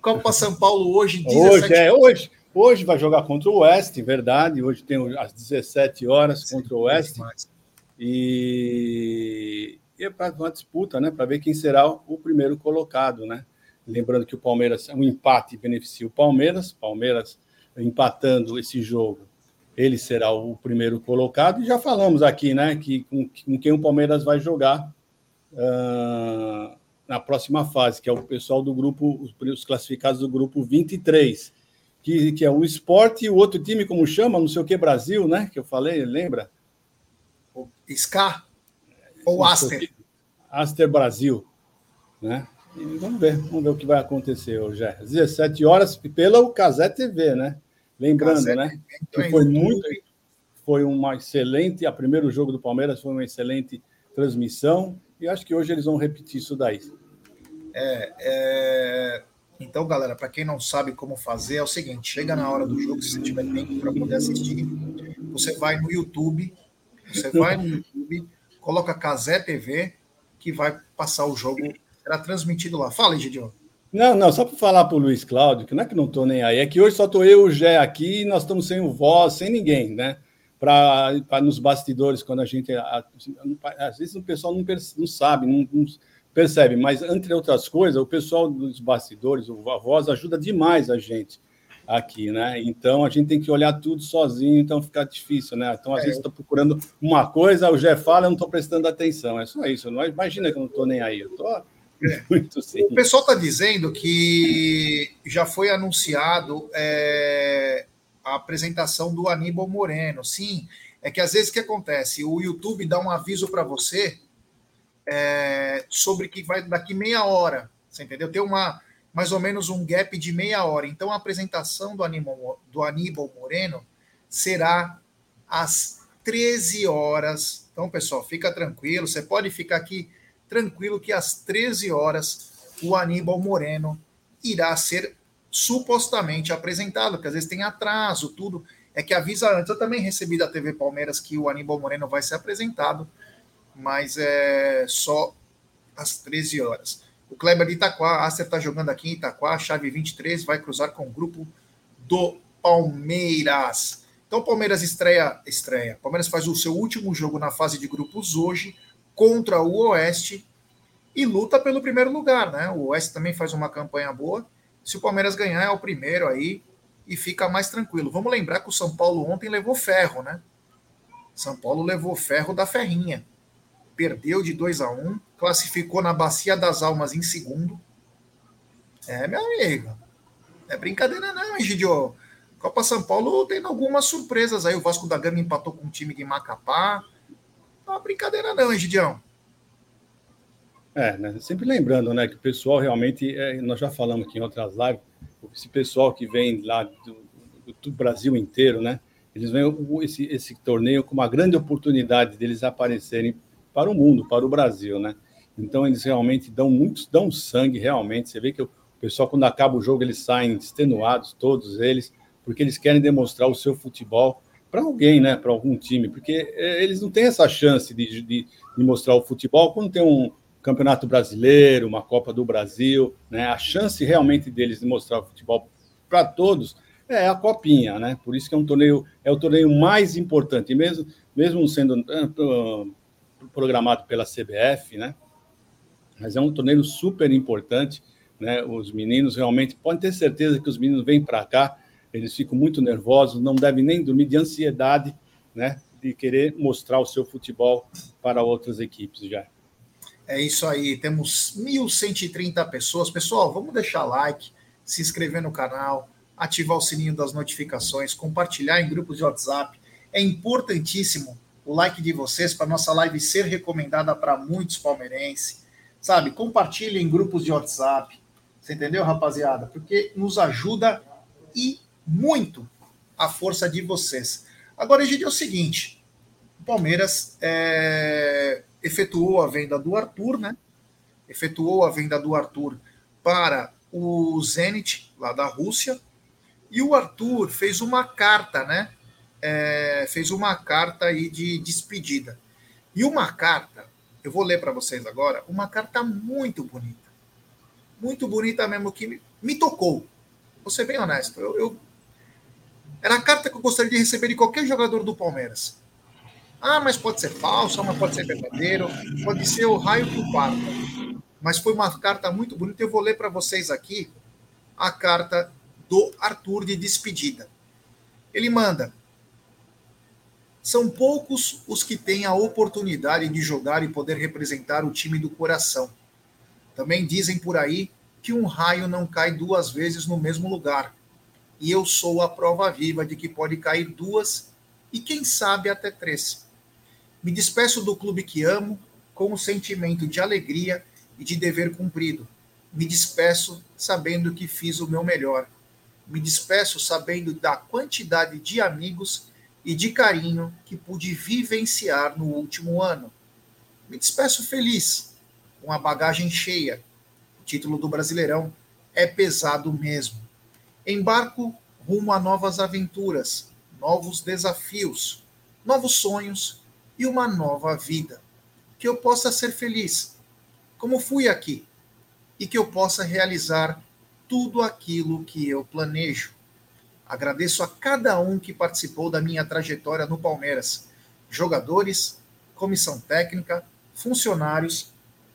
Copa São Paulo hoje, 17 Hoje, é, hoje. Hoje vai jogar contra o Oeste, verdade. Hoje tem às 17 horas contra o Oeste. E, e é para uma disputa, né? Para ver quem será o primeiro colocado, né? Lembrando que o Palmeiras, um empate beneficia o Palmeiras. Palmeiras empatando esse jogo ele será o primeiro colocado. E já falamos aqui, né, que com, com quem o Palmeiras vai jogar uh, na próxima fase, que é o pessoal do grupo, os classificados do grupo 23, que, que é o Esporte e o outro time, como chama, não sei o que, Brasil, né, que eu falei, lembra? O SCA ou Aster? Aster Brasil, né? E vamos ver, vamos ver o que vai acontecer hoje. Às 17 horas, pela Casé TV, né? Lembrando, né? Que foi muito. Foi uma excelente. A primeiro jogo do Palmeiras foi uma excelente transmissão. E acho que hoje eles vão repetir isso daí. É, é... Então, galera, para quem não sabe como fazer, é o seguinte: chega na hora do jogo, se você tiver tempo para poder assistir, você vai no YouTube, você vai no YouTube, coloca Casé TV, que vai passar o jogo, será transmitido lá. Fala, Gideon. Não, não, só para falar para o Luiz Cláudio, que não é que não estou nem aí, é que hoje só estou eu e o Gé aqui e nós estamos sem o voz, sem ninguém, né? Para nos bastidores, quando a gente. às vezes o pessoal não, não sabe, não, não, percebe, mas entre outras coisas, o pessoal dos bastidores, a voz, ajuda demais a gente aqui, né? Então a gente tem que olhar tudo sozinho, então fica difícil, né? Então às é. vezes estou procurando uma coisa, o Gé fala, eu não estou prestando atenção, é só isso. Não, imagina que eu não estou nem aí, eu estou Muito sim. O pessoal está dizendo que já foi anunciado é, a apresentação do Aníbal Moreno. Sim, é que às vezes o que acontece? O YouTube dá um aviso para você é, sobre que vai daqui meia hora. Você entendeu? Tem uma mais ou menos um gap de meia hora. Então a apresentação do Aníbal, do Aníbal Moreno será às 13 horas. Então, pessoal, fica tranquilo. Você pode ficar aqui tranquilo que às 13 horas o Aníbal Moreno irá ser supostamente apresentado, porque às vezes tem atraso, tudo. É que avisa antes. Eu também recebi da TV Palmeiras que o Aníbal Moreno vai ser apresentado, mas é só às 13 horas. O Kleber de Itaquá, a Acer está jogando aqui em Itaquá, chave 23, vai cruzar com o grupo do Palmeiras. Então, o Palmeiras estreia, estreia. Palmeiras faz o seu último jogo na fase de grupos hoje contra o Oeste e luta pelo primeiro lugar, né? O Oeste também faz uma campanha boa. Se o Palmeiras ganhar, é o primeiro aí e fica mais tranquilo. Vamos lembrar que o São Paulo ontem levou ferro, né? São Paulo levou ferro da ferrinha. Perdeu de 2 a 1 um, classificou na Bacia das Almas em segundo. É, meu amigo. É brincadeira, não, Egidio. Copa São Paulo tem algumas surpresas aí. O Vasco da Gama empatou com um time de Macapá. Não é brincadeira, não, hein, Gidião? É, né? sempre lembrando, né, que o pessoal realmente, é, nós já falamos aqui em outras lives, esse pessoal que vem lá do, do Brasil inteiro, né, eles veem esse, esse torneio com uma grande oportunidade deles aparecerem para o mundo, para o Brasil, né? Então eles realmente dão muitos, dão sangue realmente. Você vê que o pessoal quando acaba o jogo eles saem extenuados, todos eles, porque eles querem demonstrar o seu futebol para alguém, né, para algum time, porque é, eles não têm essa chance de, de, de, mostrar o futebol quando tem um campeonato brasileiro, uma Copa do Brasil, né, a chance realmente deles de mostrar o futebol para todos é a copinha, né? Por isso que é um torneio é o torneio mais importante, mesmo mesmo sendo uh, programado pela CBF, né? Mas é um torneio super importante, né? Os meninos realmente podem ter certeza que os meninos vêm para cá eles ficam muito nervosos, não devem nem dormir de ansiedade, né, de querer mostrar o seu futebol para outras equipes já. É isso aí, temos 1.130 pessoas. Pessoal, vamos deixar like, se inscrever no canal, ativar o sininho das notificações, compartilhar em grupos de WhatsApp. É importantíssimo o like de vocês para nossa live ser recomendada para muitos palmeirenses. Sabe, compartilhem em grupos de WhatsApp. Você entendeu, rapaziada? Porque nos ajuda e muito a força de vocês. Agora, gente, é o seguinte: o Palmeiras é, efetuou a venda do Arthur, né? Efetuou a venda do Arthur para o Zenit, lá da Rússia, e o Arthur fez uma carta, né? É, fez uma carta aí de despedida. E uma carta, eu vou ler para vocês agora, uma carta muito bonita. Muito bonita mesmo, que me, me tocou. Vou ser bem honesto. Eu, eu, era a carta que eu gostaria de receber de qualquer jogador do Palmeiras. Ah, mas pode ser falso, mas pode ser verdadeiro, pode ser o raio que o parta. Mas foi uma carta muito bonita. Eu vou ler para vocês aqui a carta do Arthur de despedida. Ele manda: São poucos os que têm a oportunidade de jogar e poder representar o time do coração. Também dizem por aí que um raio não cai duas vezes no mesmo lugar. E eu sou a prova viva de que pode cair duas e quem sabe até três. Me despeço do clube que amo com o sentimento de alegria e de dever cumprido. Me despeço sabendo que fiz o meu melhor. Me despeço sabendo da quantidade de amigos e de carinho que pude vivenciar no último ano. Me despeço feliz, com a bagagem cheia. O título do Brasileirão é pesado mesmo. Embarco rumo a novas aventuras, novos desafios, novos sonhos e uma nova vida. Que eu possa ser feliz, como fui aqui, e que eu possa realizar tudo aquilo que eu planejo. Agradeço a cada um que participou da minha trajetória no Palmeiras: jogadores, comissão técnica, funcionários,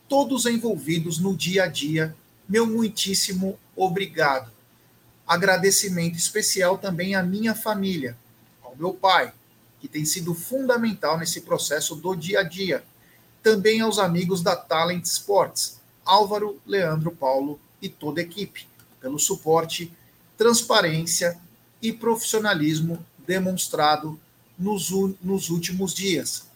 todos envolvidos no dia a dia. Meu muitíssimo obrigado. Agradecimento especial também à minha família, ao meu pai, que tem sido fundamental nesse processo do dia a dia. Também aos amigos da Talent Sports, Álvaro, Leandro, Paulo e toda a equipe, pelo suporte, transparência e profissionalismo demonstrado nos, nos últimos dias.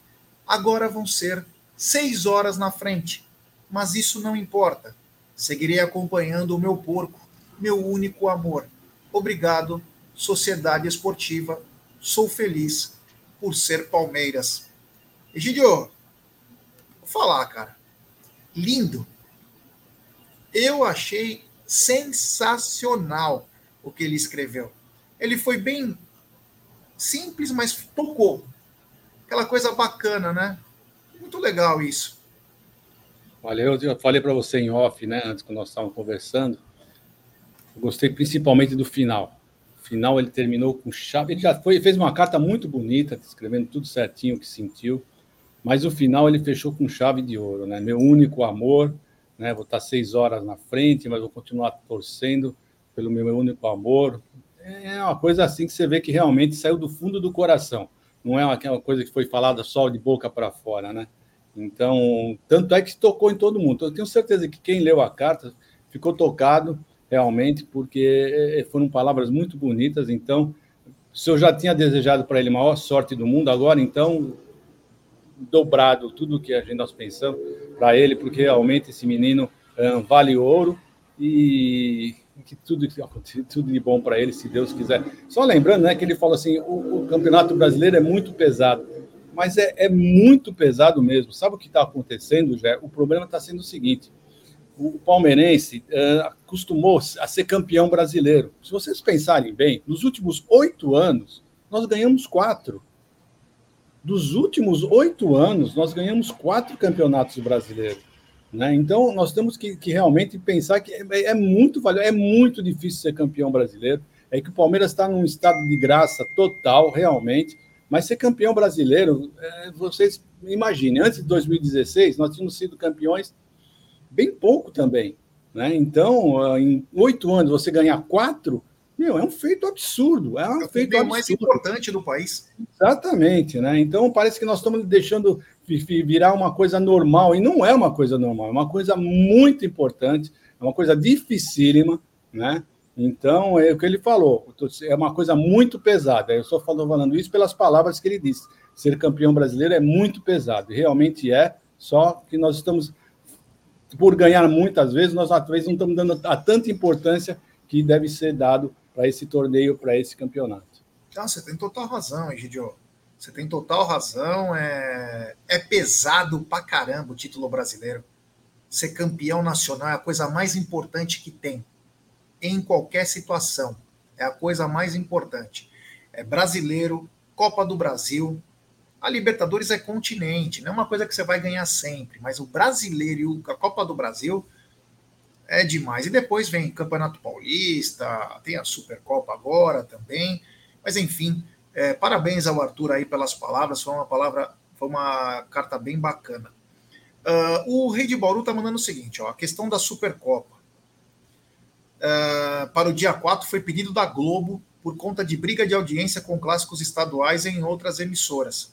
Agora vão ser seis horas na frente, mas isso não importa. Seguirei acompanhando o meu porco, meu único amor. Obrigado, Sociedade Esportiva. Sou feliz por ser Palmeiras. Egidio, vou falar, cara. Lindo. Eu achei sensacional o que ele escreveu. Ele foi bem simples, mas tocou. Aquela coisa bacana, né? Muito legal isso. Olha, eu falei para você em off, né, antes que nós estávamos conversando. Eu gostei principalmente do final final ele terminou com chave. Ele já foi, fez uma carta muito bonita, escrevendo tudo certinho o que sentiu. Mas o final ele fechou com chave de ouro, né? Meu único amor, né? Vou estar seis horas na frente, mas vou continuar torcendo pelo meu único amor. É uma coisa assim que você vê que realmente saiu do fundo do coração. Não é aquela coisa que foi falada só de boca para fora, né? Então, tanto é que tocou em todo mundo. Eu tenho certeza que quem leu a carta ficou tocado realmente, porque é, é, foram palavras muito bonitas. Então, se eu já tinha desejado para ele a maior sorte do mundo, agora, então, dobrado tudo o que a gente nós pensamos para ele, porque realmente esse menino vale ouro e que tudo, tudo de bom para ele, se Deus quiser. Só lembrando né, que ele falou assim: o, o Campeonato Brasileiro é muito pesado, mas é, é muito pesado mesmo. Sabe o que está acontecendo, Jé? O problema está sendo o seguinte: o palmeirense uh, acostumou a ser campeão brasileiro. Se vocês pensarem bem, nos últimos oito anos, nós ganhamos quatro. Dos últimos oito anos, nós ganhamos quatro campeonatos brasileiros. Né? Então, nós temos que, que realmente pensar que é, é muito é muito difícil ser campeão brasileiro. É que o Palmeiras está num estado de graça total, realmente. Mas ser campeão brasileiro, é, vocês imaginem, antes de 2016, nós tínhamos sido campeões bem pouco também. Né? Então, ah, em oito anos, você ganhar quatro, meu, é um feito absurdo. É um é feito absurdo. mais importante do país. Exatamente, né? Então parece que nós estamos deixando virar uma coisa normal, e não é uma coisa normal, é uma coisa muito importante, é uma coisa dificílima, né? Então, é o que ele falou, é uma coisa muito pesada. Eu só falando isso pelas palavras que ele disse. ser campeão brasileiro é muito pesado, realmente é, só que nós estamos, por ganhar muitas vezes, nós às vezes não estamos dando a tanta importância que deve ser dado para esse torneio, para esse campeonato. Ah, você tem total razão, Egidio. Você tem total razão. É, é pesado pra caramba o título brasileiro. Ser campeão nacional é a coisa mais importante que tem. Em qualquer situação. É a coisa mais importante. É brasileiro, Copa do Brasil. A Libertadores é continente, não é uma coisa que você vai ganhar sempre. Mas o brasileiro e a Copa do Brasil é demais. E depois vem Campeonato Paulista, tem a Supercopa agora também. Mas enfim, é, parabéns ao Arthur aí pelas palavras. Foi uma palavra, foi uma carta bem bacana. Uh, o Rei de Bauru está mandando o seguinte: ó, a questão da Supercopa. Uh, para o dia 4 foi pedido da Globo por conta de briga de audiência com clássicos estaduais em outras emissoras.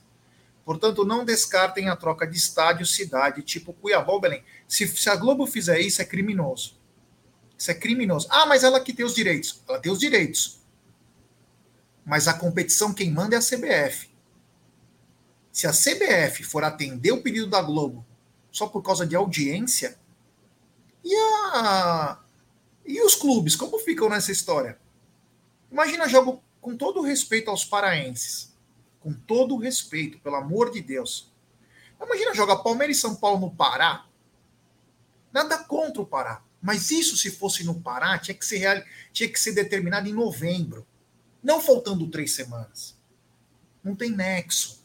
Portanto, não descartem a troca de estádio, cidade, tipo Cuiabá ou Belém. Se, se, a Globo fizer isso, é criminoso. Isso é criminoso. Ah, mas ela que tem os direitos. Ela tem os direitos. Mas a competição quem manda é a CBF. Se a CBF for atender o pedido da Globo só por causa de audiência, e, a... e os clubes, como ficam nessa história? Imagina jogo com todo o respeito aos paraenses com todo o respeito, pelo amor de Deus. Imagina jogar Palmeiras e São Paulo no Pará. Nada contra o Pará. Mas isso, se fosse no Pará, tinha que ser, tinha que ser determinado em novembro. Não faltando três semanas. Não tem nexo.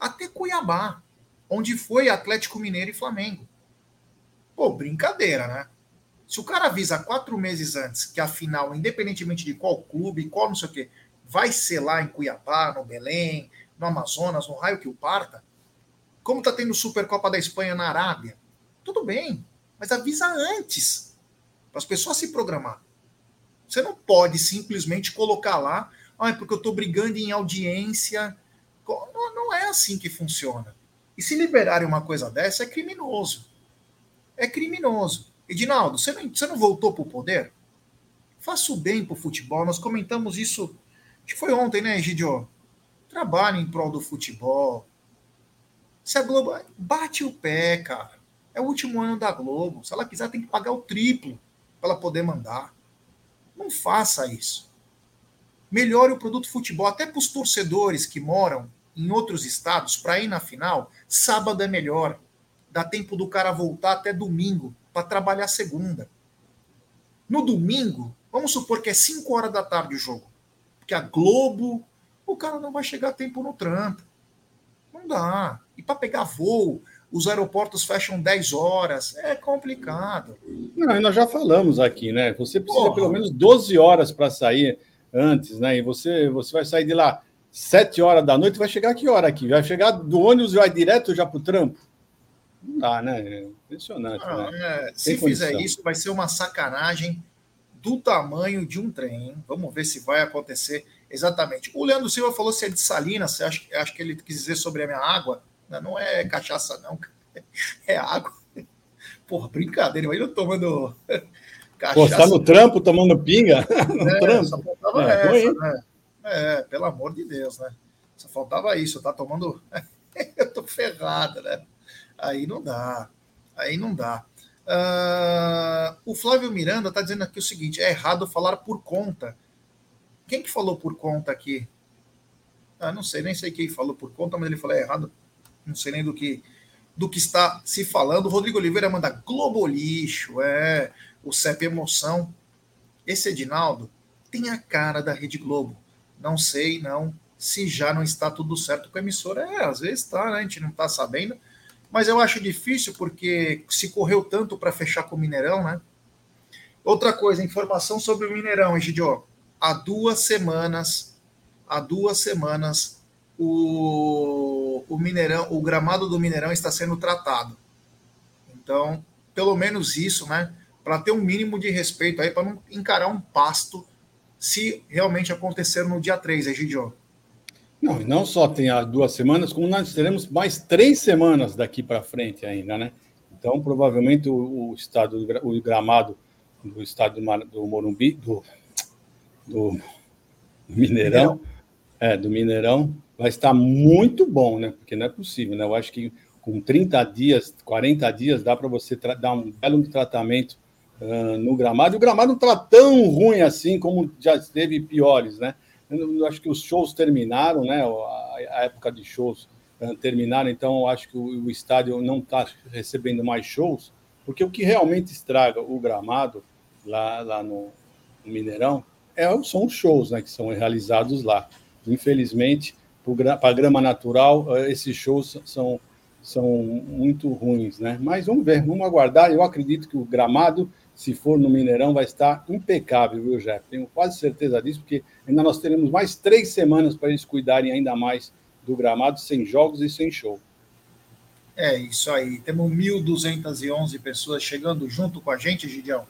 Até Cuiabá, onde foi Atlético Mineiro e Flamengo. Pô, brincadeira, né? Se o cara avisa quatro meses antes que a final, independentemente de qual clube, qual não sei o quê, vai ser lá em Cuiabá, no Belém, no Amazonas, no raio que o parta, como está tendo Supercopa da Espanha na Arábia, tudo bem, mas avisa antes, para as pessoas se programar. Você não pode simplesmente colocar lá, ah, é porque eu estou brigando em audiência. Não, não é assim que funciona. E se liberarem uma coisa dessa, é criminoso. É criminoso. Edinaldo, você não, você não voltou para o poder? Faça o bem para o futebol. Nós comentamos isso Acho que foi ontem, né, Egidio? Trabalhe em prol do futebol. Se a Globo. Bate o pé, cara. É o último ano da Globo. Se ela quiser, tem que pagar o triplo para ela poder mandar. Não faça isso. Melhore o produto futebol, até para os torcedores que moram em outros estados, para ir na final, sábado é melhor. Dá tempo do cara voltar até domingo para trabalhar segunda. No domingo, vamos supor que é 5 horas da tarde o jogo porque a Globo, o cara não vai chegar a tempo no trampo. Não dá. E para pegar voo, os aeroportos fecham 10 horas, é complicado. Não, nós já falamos aqui, né? Você precisa Porra. pelo menos 12 horas para sair antes, né? E você, você vai sair de lá 7 horas da noite, vai chegar que hora aqui? Vai chegar do ônibus e vai direto já para o trampo? Não dá, né? É impressionante. Não, né? É, se fizer isso, vai ser uma sacanagem do tamanho de um trem. Vamos ver se vai acontecer exatamente. O Leandro Silva falou se é de Salinas, acha, acho que ele quis dizer sobre a minha água. Não é cachaça, não. É água. Porra, brincadeira, mas eu tomando cachaça. Pô, tá no trampo tomando pinga? No é, trampo. Só faltava é, essa, né? É, pelo amor de Deus, né? Só faltava isso, tá tomando. eu tô ferrado, né? Aí não dá. Aí não dá. Uh, o Flávio Miranda está dizendo aqui o seguinte: é errado falar por conta. Quem que falou por conta aqui? Ah, não sei, nem sei quem falou por conta, mas ele falou é errado. Não sei nem do que do que está se falando. O Rodrigo Oliveira manda Globo lixo, é o CEP Emoção. Esse Edinaldo tem a cara da Rede Globo. Não sei, não, se já não está tudo certo com a emissora. É, às vezes está, né? A gente não está sabendo mas eu acho difícil porque se correu tanto para fechar com o Mineirão, né? Outra coisa, informação sobre o Mineirão, Egidio. Há duas semanas, há duas semanas, o, o Mineirão, o gramado do Mineirão está sendo tratado. Então, pelo menos isso, né? Para ter um mínimo de respeito aí, para não encarar um pasto se realmente acontecer no dia 3, Egidio. Não, e não só tem as duas semanas, como nós teremos mais três semanas daqui para frente ainda, né? Então, provavelmente, o, o estado, o gramado do estado do, Morumbi, do, do Mineirão, É, do Mineirão. Vai estar muito bom, né? Porque não é possível, né? Eu acho que com 30 dias, 40 dias, dá para você dar um belo tratamento uh, no gramado. E o gramado não está tão ruim assim como já esteve piores, né? Eu acho que os shows terminaram, né? A, a época de shows uh, terminaram, então eu acho que o, o estádio não está recebendo mais shows, porque o que realmente estraga o gramado lá, lá no, no Mineirão é, são os shows né, que são realizados lá. Infelizmente, para grama natural, uh, esses shows são são muito ruins, né? Mas vamos ver, vamos aguardar. Eu acredito que o gramado, se for no Mineirão, vai estar impecável, viu, Jeff? Tenho quase certeza disso, porque ainda nós teremos mais três semanas para eles cuidarem ainda mais do gramado, sem jogos e sem show. É isso aí. Temos 1.211 pessoas chegando junto com a gente, Gidião.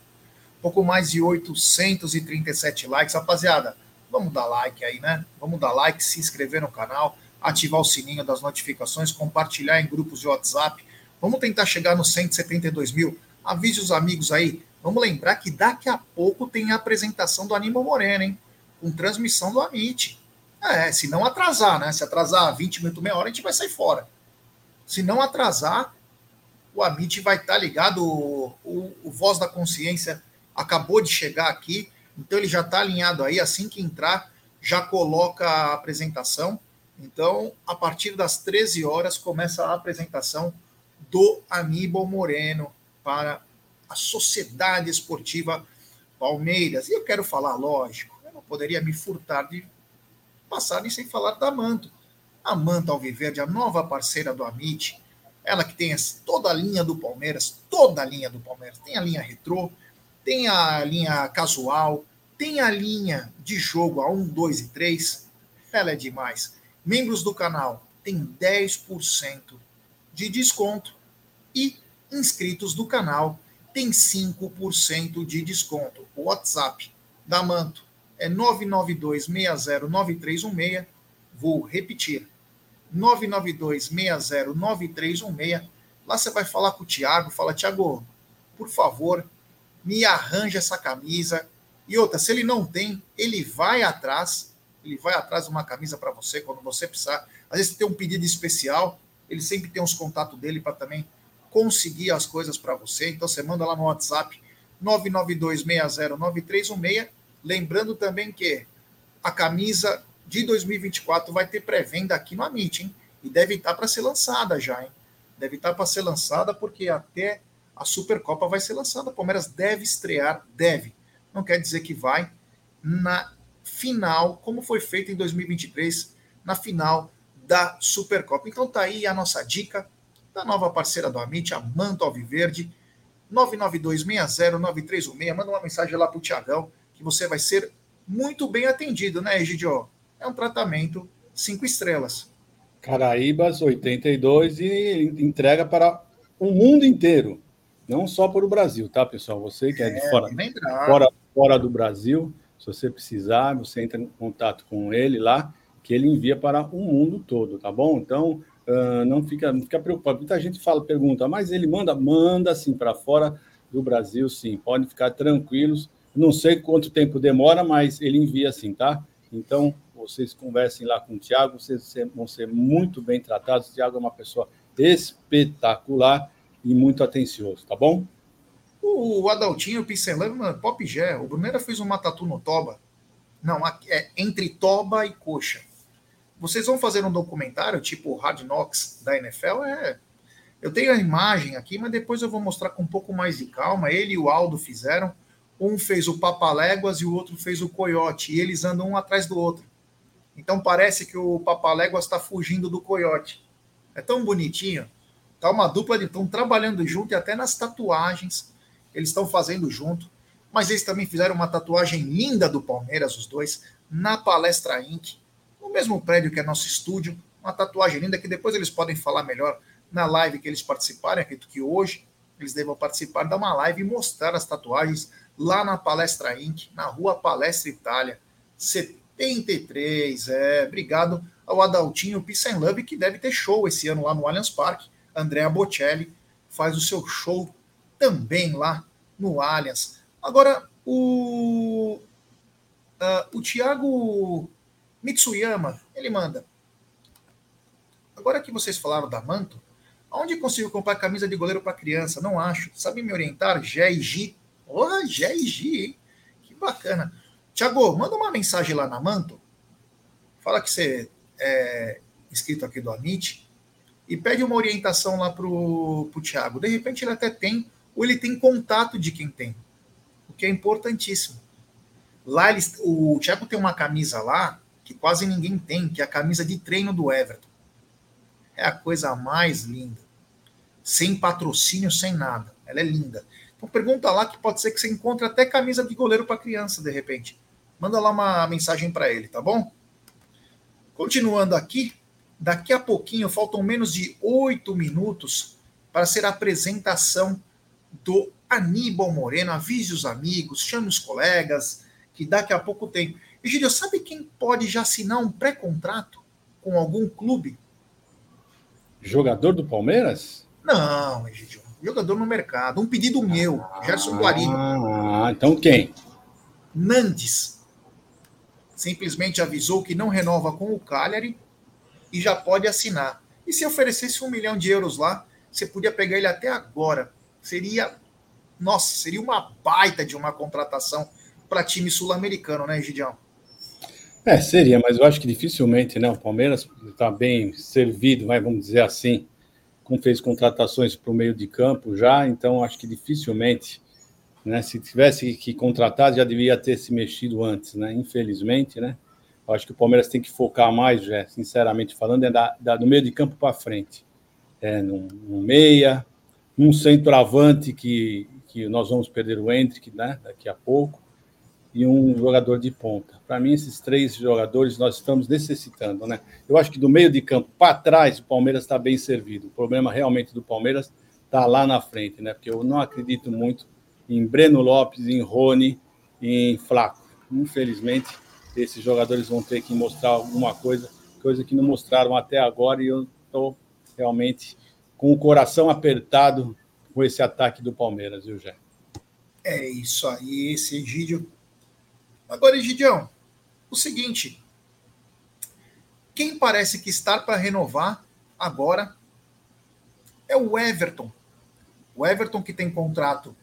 Pouco mais de 837 likes. Rapaziada, vamos dar like aí, né? Vamos dar like, se inscrever no canal ativar o sininho das notificações, compartilhar em grupos de WhatsApp. Vamos tentar chegar nos 172 mil. Avise os amigos aí. Vamos lembrar que daqui a pouco tem a apresentação do Aníbal Moreno, hein? Com transmissão do Amit. É, se não atrasar, né? Se atrasar 20 minutos, meia hora, a gente vai sair fora. Se não atrasar, o Amit vai estar tá ligado. O, o, o Voz da Consciência acabou de chegar aqui, então ele já está alinhado aí. Assim que entrar, já coloca a apresentação. Então, a partir das 13 horas, começa a apresentação do Aníbal Moreno para a Sociedade Esportiva Palmeiras. E eu quero falar, lógico, eu não poderia me furtar de passar sem falar da Manto. A Manto Alviverde, a nova parceira do Amit, ela que tem toda a linha do Palmeiras, toda a linha do Palmeiras. Tem a linha retrô, tem a linha casual, tem a linha de jogo a 1, 2 e 3. Ela é demais. Membros do canal têm 10% de desconto e inscritos do canal têm 5% de desconto. O WhatsApp da Manto é 992609316. Vou repetir. 992609316. Lá você vai falar com o Thiago, fala Thiago, por favor, me arranja essa camisa. E outra, se ele não tem, ele vai atrás ele vai atrás de uma camisa para você quando você precisar. Às vezes tem um pedido especial, ele sempre tem os contatos dele para também conseguir as coisas para você. Então você manda lá no WhatsApp 992609316. Lembrando também que a camisa de 2024 vai ter pré-venda aqui no Amit, hein? E deve estar tá para ser lançada já, hein? Deve estar tá para ser lançada porque até a Supercopa vai ser lançada. O Palmeiras deve estrear, deve. Não quer dizer que vai na final, como foi feito em 2023, na final da Supercopa. Então tá aí a nossa dica da nova parceira do Amit, a Manto Alviverde, 992609316. Manda uma mensagem lá pro Tiagão, que você vai ser muito bem atendido, né, Egidio? É um tratamento cinco estrelas. Caraíbas 82 e entrega para o mundo inteiro, não só para o Brasil, tá, pessoal? Você que é, é de fora, fora, fora do Brasil, se você precisar, você entra em contato com ele lá, que ele envia para o mundo todo, tá bom? Então, uh, não, fica, não fica preocupado. Muita gente fala, pergunta, mas ele manda? Manda sim para fora do Brasil, sim. Podem ficar tranquilos. Não sei quanto tempo demora, mas ele envia sim, tá? Então, vocês conversem lá com o Tiago, vocês vão ser muito bem tratados. O Tiago é uma pessoa espetacular e muito atencioso, tá bom? O Adaltinho pincelando, mano, Pop Gé. O Brunera fez uma tatu no Toba. Não, é entre Toba e Coxa. Vocês vão fazer um documentário tipo Hard Knocks da NFL? É. Eu tenho a imagem aqui, mas depois eu vou mostrar com um pouco mais de calma. Ele e o Aldo fizeram. Um fez o Papaléguas e o outro fez o Coyote. E eles andam um atrás do outro. Então parece que o Papaléguas está fugindo do Coyote. É tão bonitinho. Tá uma dupla de estão trabalhando junto e até nas tatuagens eles estão fazendo junto, mas eles também fizeram uma tatuagem linda do Palmeiras, os dois, na Palestra Inc., no mesmo prédio que é nosso estúdio, uma tatuagem linda que depois eles podem falar melhor na live que eles participarem, acredito que hoje eles devam participar, dar uma live e mostrar as tatuagens lá na Palestra Inc., na rua Palestra Itália, 73. É, obrigado ao Adaltinho Peace and Love, que deve ter show esse ano lá no Allianz Parque. Andrea Bocelli faz o seu show também lá no Allianz. Agora, o, uh, o Thiago Mitsuyama, ele manda. Agora que vocês falaram da Manto, Onde consigo comprar camisa de goleiro para criança? Não acho. Sabe me orientar? Gé e Gi. Oh, Gé e Gi, hein? Que bacana. Tiago, manda uma mensagem lá na Manto. Fala que você é inscrito aqui do Amit e pede uma orientação lá pro, pro Thiago. De repente ele até tem, ou ele tem contato de quem tem, o que é importantíssimo. Lá o Thiago tem uma camisa lá que quase ninguém tem, que é a camisa de treino do Everton. É a coisa mais linda sem patrocínio, sem nada. Ela é linda. Então pergunta lá que pode ser que você encontre até camisa de goleiro para criança, de repente. Manda lá uma mensagem para ele, tá bom? Continuando aqui, daqui a pouquinho, faltam menos de oito minutos para ser a apresentação do Aníbal Moreno. Avise os amigos, chame os colegas, que daqui a pouco tem. E, Gideon, sabe quem pode já assinar um pré-contrato com algum clube? Jogador do Palmeiras? Não, Egidio. Jogador no mercado. Um pedido meu, Gerson Guarino. Ah, então quem? Nandes. Simplesmente avisou que não renova com o Cagliari e já pode assinar. E se oferecesse um milhão de euros lá, você podia pegar ele até agora. Seria, nossa, seria uma baita de uma contratação para time sul-americano, né, Gidião? É, seria, mas eu acho que dificilmente, né? O Palmeiras está bem servido, vai, vamos dizer assim, fez contratações para o meio de campo já, então acho que dificilmente, né, se tivesse que contratar, já devia ter se mexido antes, né? Infelizmente, né? Acho que o Palmeiras tem que focar mais, já, sinceramente falando, é da, da do meio de campo para frente. É, no meia, um centroavante que, que nós vamos perder o Hendrick né, daqui a pouco, e um jogador de ponta. Para mim, esses três jogadores nós estamos necessitando, né? Eu acho que do meio de campo para trás, o Palmeiras está bem servido. O problema realmente do Palmeiras está lá na frente, né? Porque eu não acredito muito em Breno Lopes, em Rony, em Flaco. Infelizmente, esses jogadores vão ter que mostrar alguma coisa, coisa que não mostraram até agora, e eu estou realmente com o coração apertado com esse ataque do Palmeiras, viu, Jé? É isso aí, esse Egídio Agora, Egidião, o seguinte: quem parece que está para renovar agora é o Everton. O Everton que tem contrato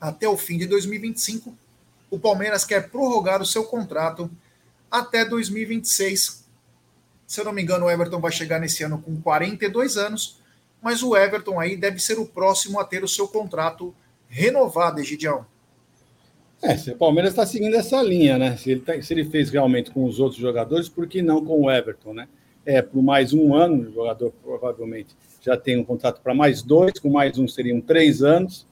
até o fim de 2025. O Palmeiras quer prorrogar o seu contrato até 2026. Se eu não me engano, o Everton vai chegar nesse ano com 42 anos, mas o Everton aí deve ser o próximo a ter o seu contrato renovado, Egidião. É, se o Palmeiras está seguindo essa linha, né? Se ele, tá, se ele fez realmente com os outros jogadores, por que não com o Everton, né? É, por mais um ano, o jogador provavelmente já tem um contrato para mais dois, com mais um seriam três anos.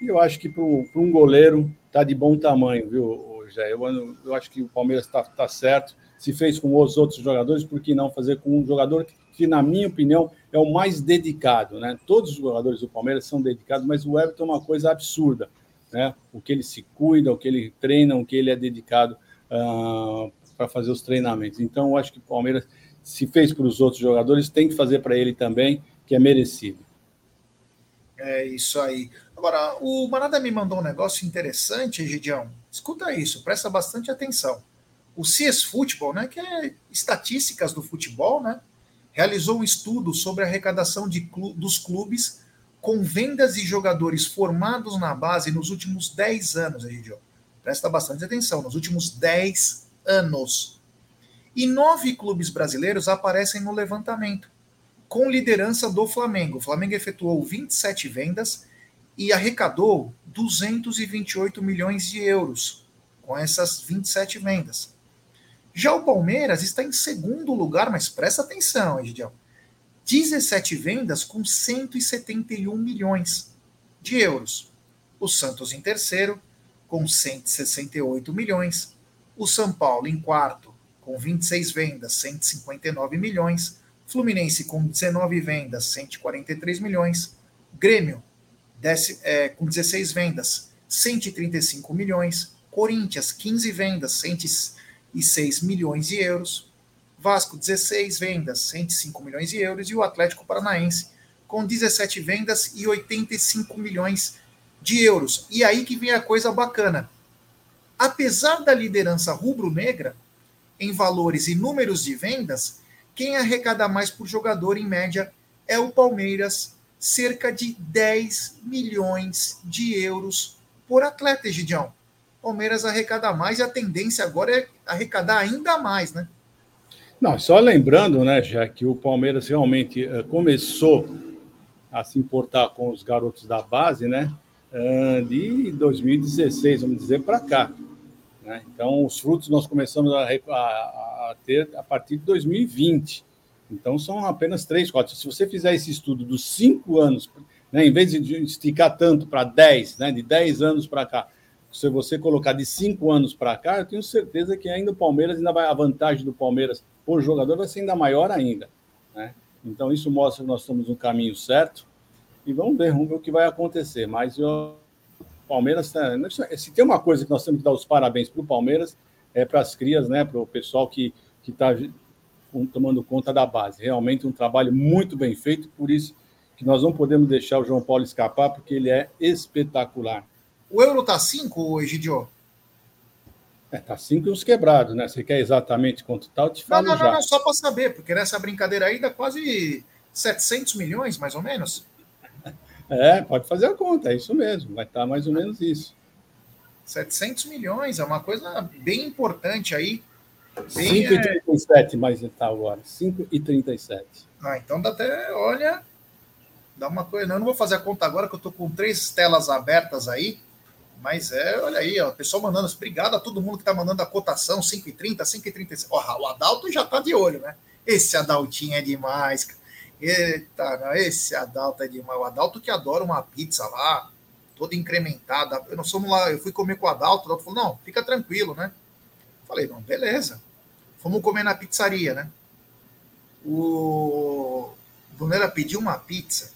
E eu acho que para um goleiro está de bom tamanho, viu, Jé? Eu, eu acho que o Palmeiras está tá certo. Se fez com os outros jogadores, por que não fazer com um jogador que, que, na minha opinião, é o mais dedicado, né? Todos os jogadores do Palmeiras são dedicados, mas o Everton é uma coisa absurda né? O que ele se cuida, o que ele treina, o que ele é dedicado uh, ah, para fazer os treinamentos. Então, eu acho que o Palmeiras, se fez para os outros jogadores, tem que fazer para ele também, que é merecido. É isso aí. Agora, o Manada me mandou um negócio interessante, Gidião. Escuta isso, presta bastante atenção. O CS Futebol, né, que é estatísticas do futebol, né, realizou um estudo sobre a arrecadação de clu dos clubes com vendas de jogadores formados na base nos últimos 10 anos, Egidio. Presta bastante atenção, nos últimos 10 anos. E nove clubes brasileiros aparecem no levantamento, com liderança do Flamengo. O Flamengo efetuou 27 vendas e arrecadou 228 milhões de euros com essas 27 vendas. Já o Palmeiras está em segundo lugar, mas presta atenção, Egidio 17 vendas com 171 milhões de euros. O Santos em terceiro, com 168 milhões. O São Paulo em quarto, com 26 vendas, 159 milhões. Fluminense com 19 vendas, 143 milhões. Grêmio desce, é, com 16 vendas, 135 milhões. Corinthians, 15 vendas, 106 milhões de euros. Vasco, 16 vendas, 105 milhões de euros, e o Atlético Paranaense, com 17 vendas e 85 milhões de euros. E aí que vem a coisa bacana. Apesar da liderança rubro-negra, em valores e números de vendas, quem arrecada mais por jogador, em média, é o Palmeiras, cerca de 10 milhões de euros por atleta, Egidião. Palmeiras arrecada mais e a tendência agora é arrecadar ainda mais, né? Não, só lembrando, né, já que o Palmeiras realmente uh, começou a se importar com os garotos da base, né, uh, de 2016, vamos dizer, para cá. Né? Então, os frutos nós começamos a, ter a partir de 2020. Então, são apenas três, quatro. Se você fizer esse estudo dos cinco anos, né, em vez de esticar tanto para dez, né, de dez anos para cá, se você colocar de cinco anos para cá, eu tenho certeza que ainda o Palmeiras, ainda vai, a vantagem do Palmeiras por jogador vai ser ainda maior ainda. Né? Então, isso mostra que nós estamos no caminho certo e vamos ver, vamos ver o que vai acontecer. Mas eu, Palmeiras, tá, se tem uma coisa que nós temos que dar os parabéns para o Palmeiras, é para as crias, né, para o pessoal que está tomando conta da base. Realmente um trabalho muito bem feito, por isso que nós não podemos deixar o João Paulo escapar, porque ele é espetacular. O euro está 5, Egidio? É, tá 5 e uns quebrados, né? Você quer exatamente quanto tá? Eu te falo não, não, já. Não, não, só para saber, porque nessa brincadeira aí dá quase 700 milhões, mais ou menos. É, pode fazer a conta, é isso mesmo, vai estar tá mais ou menos isso. 700 milhões, é uma coisa bem importante aí. 5,37 é... mais está agora, 5,37. Ah, então dá até, olha, dá uma coisa. Não, eu não vou fazer a conta agora, que eu estou com três telas abertas aí. Mas é, olha aí, ó, o pessoal mandando. Obrigado a todo mundo que está mandando a cotação, 5,30, 5,36. Ó, o Adalto já está de olho, né? Esse Adaltinho é demais, cara. Eita, esse Adalto é demais. O Adalto que adora uma pizza lá, toda incrementada. Eu não somos lá, eu fui comer com o Adalto, o Adalto falou, não, fica tranquilo, né? Falei, não, beleza. Fomos comer na pizzaria, né? O Brunera pediu uma pizza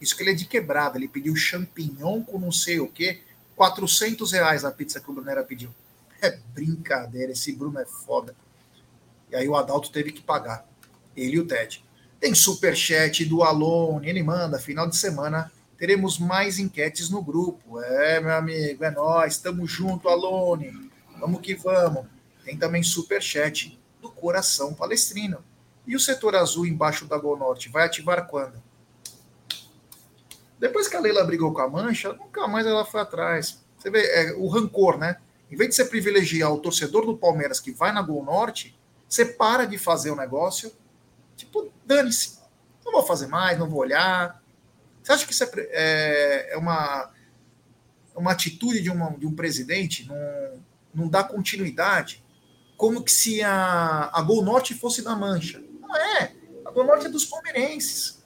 isso que ele é de quebrada. Ele pediu champignon com não sei o quê. 400 reais a pizza que o Brunera pediu. É brincadeira, esse Bruno é foda. E aí o Adalto teve que pagar. Ele e o Ted. Tem superchat do Alone, ele manda, final de semana teremos mais enquetes no grupo. É, meu amigo, é nós, estamos junto, Alone. Vamos que vamos. Tem também superchat do Coração Palestrino. E o setor azul embaixo da Gol Norte vai ativar quando? Depois que a Leila brigou com a Mancha, nunca mais ela foi atrás. Você vê é, o rancor, né? Em vez de você privilegiar o torcedor do Palmeiras que vai na Gol Norte, você para de fazer o negócio. Tipo, dane-se. Não vou fazer mais, não vou olhar. Você acha que isso é, é, é uma, uma atitude de, uma, de um presidente? Não, não dá continuidade? Como que se a, a Gol Norte fosse da Mancha? Não é. A Gol Norte é dos palmeirenses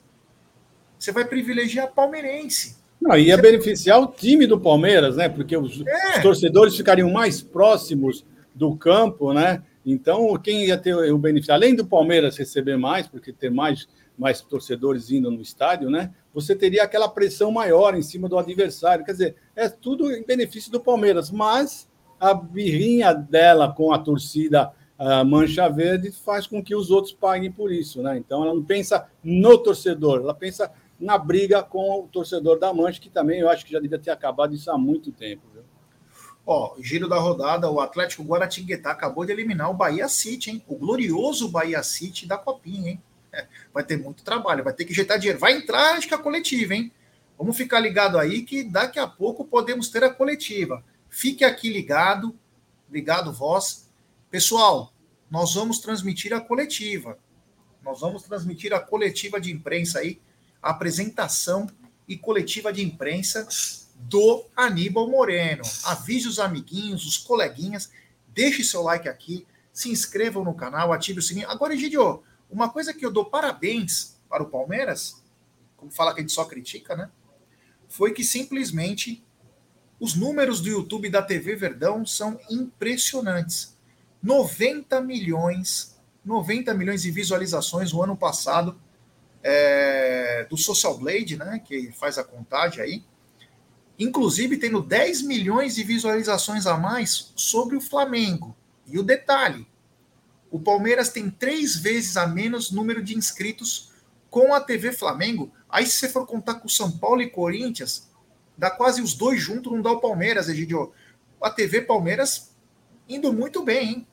você vai privilegiar palmeirense. Não, ia você... beneficiar o time do Palmeiras, né? Porque os, é. os, torcedores ficariam mais próximos do campo, né? Então, quem ia ter o benefício, além do Palmeiras receber mais, porque ter mais, mais torcedores indo no estádio, né? Você teria aquela pressão maior em cima do adversário. Quer dizer, é tudo em benefício do Palmeiras, mas a birrinha dela com a torcida a Mancha Verde faz com que os outros paguem por isso, né? Então ela não pensa no torcedor, ela pensa na briga com o torcedor da Mancha, que também eu acho que já devia ter acabado isso há muito tempo. Viu? Ó, giro da rodada, o Atlético Guaratinguetá acabou de eliminar o Bahia City, hein? O glorioso Bahia City da Copinha, hein? Vai ter muito trabalho, vai ter que injetar dinheiro. Vai entrar, acho que a coletiva, hein? Vamos ficar ligado aí que daqui a pouco podemos ter a coletiva. Fique aqui ligado, ligado vós. Pessoal, nós vamos transmitir a coletiva. Nós vamos transmitir a coletiva de imprensa aí apresentação e coletiva de imprensa do Aníbal Moreno. Avise os amiguinhos, os coleguinhas, deixe seu like aqui, se inscrevam no canal, ative o sininho. Agora, Egidio, uma coisa que eu dou parabéns para o Palmeiras, como fala que a gente só critica, né? Foi que simplesmente os números do YouTube da TV Verdão são impressionantes. 90 milhões, 90 milhões de visualizações no ano passado é, do Social Blade, né, que faz a contagem aí, inclusive tendo 10 milhões de visualizações a mais sobre o Flamengo. E o detalhe: o Palmeiras tem três vezes a menos número de inscritos com a TV Flamengo. Aí, se você for contar com São Paulo e Corinthians, dá quase os dois juntos, não dá o Palmeiras, Egidio. A TV Palmeiras indo muito bem, hein?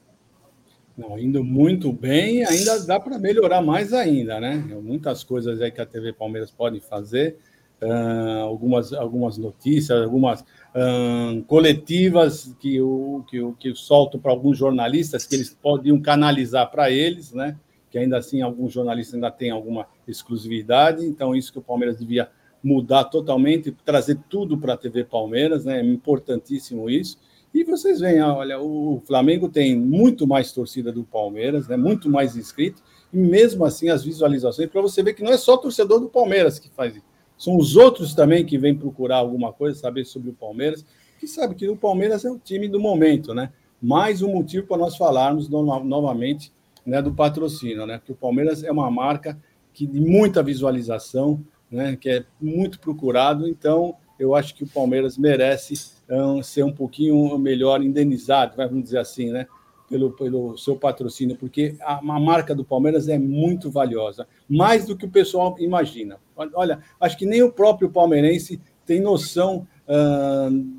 Não, indo muito bem, ainda dá para melhorar mais ainda, né? Muitas coisas aí que a TV Palmeiras pode fazer, uh, algumas, algumas notícias, algumas uh, coletivas que eu, que eu, que eu solto para alguns jornalistas que eles podiam canalizar para eles, né? Que ainda assim alguns jornalistas ainda têm alguma exclusividade, então isso que o Palmeiras devia mudar totalmente, trazer tudo para a TV Palmeiras, né? É importantíssimo isso. E vocês veem, olha, o Flamengo tem muito mais torcida do Palmeiras, né? muito mais inscritos, e mesmo assim as visualizações, para você ver que não é só o torcedor do Palmeiras que faz isso, são os outros também que vêm procurar alguma coisa, saber sobre o Palmeiras, que sabe que o Palmeiras é o time do momento, né? Mais um motivo para nós falarmos no, novamente né, do patrocínio, né? Porque o Palmeiras é uma marca que de muita visualização, né? Que é muito procurado, então eu acho que o Palmeiras merece um, ser um pouquinho melhor indenizado, vamos dizer assim, né? Pelo, pelo seu patrocínio, porque a, a, marca do Palmeiras é muito valiosa, mais do que o pessoal imagina. Olha, acho que nem o próprio palmeirense tem noção uh,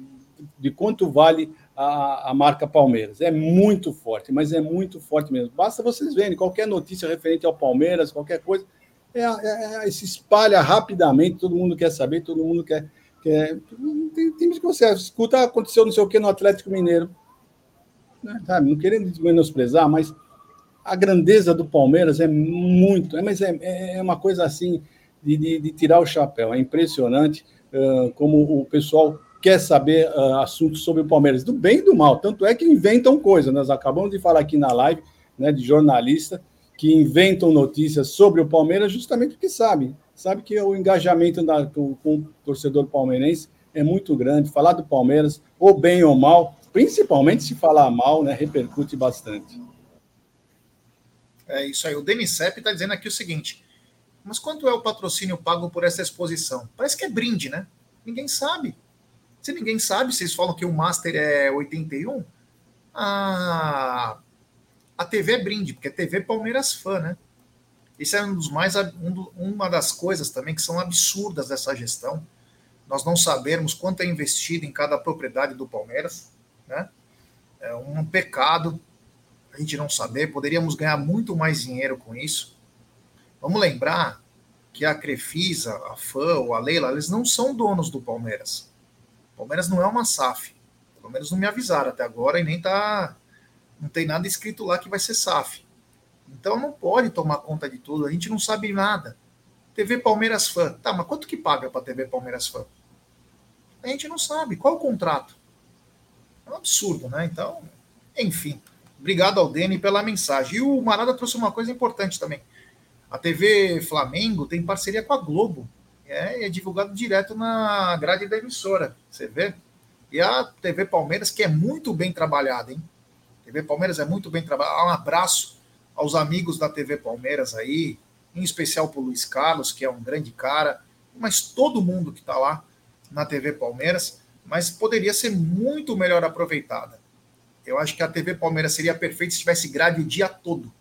de quanto vale a, a, marca Palmeiras. É muito forte, mas é muito forte mesmo. Basta vocês verem qualquer notícia referente ao Palmeiras, qualquer coisa, é, é, é, se espalha rapidamente, todo mundo quer saber, todo mundo quer que é, tem times que você escuta, aconteceu não sei o que no Atlético Mineiro. Né? Sabe? Não querendo menosprezar, mas a grandeza do Palmeiras é muito, é, mas é, é uma coisa assim de, de, de tirar o chapéu. É impressionante uh, como o pessoal quer saber uh, assuntos sobre o Palmeiras, do bem e do mal. Tanto é que inventam coisas. Nós acabamos de falar aqui na live né, de jornalista que inventam notícias sobre o Palmeiras justamente porque sabem sabe que o engajamento da, com, com, o torcedor palmeirense é muito grande. Falar do Palmeiras, ou bem ou mal, principalmente se falar mal, né, repercute bastante. É isso aí. O Denis Sepp está dizendo aqui o seguinte: mas quanto é o patrocínio pago por essa exposição? Parece que é brinde, né? Ninguém sabe. Se ninguém sabe, vocês falam que o Master é 81, a, a TV é brinde, porque é TV Palmeiras fã, né? Isso é um dos mais um, uma das coisas também que são absurdas dessa gestão. Nós não sabermos quanto é investido em cada propriedade do Palmeiras, né? É um pecado a gente não saber. Poderíamos ganhar muito mais dinheiro com isso. Vamos lembrar que a Crefisa, a FAM ou a Leila, eles não são donos do Palmeiras. O Palmeiras não é uma SAF. Pelo menos não me avisaram até agora e nem tá. Não tem nada escrito lá que vai ser SAF. Então não pode tomar conta de tudo, a gente não sabe nada. TV Palmeiras Fã. Tá, mas quanto que paga para TV Palmeiras Fã? A gente não sabe. Qual o contrato? É um absurdo, né? Então, enfim. Obrigado ao Dene pela mensagem. E o Marada trouxe uma coisa importante também. A TV Flamengo tem parceria com a Globo. É, é divulgado direto na grade da emissora. Você vê? E a TV Palmeiras, que é muito bem trabalhada, hein? TV Palmeiras é muito bem trabalhada. Um abraço aos amigos da TV Palmeiras aí, em especial para o Luiz Carlos, que é um grande cara, mas todo mundo que está lá na TV Palmeiras, mas poderia ser muito melhor aproveitada. Eu acho que a TV Palmeiras seria perfeita se tivesse grade o dia todo.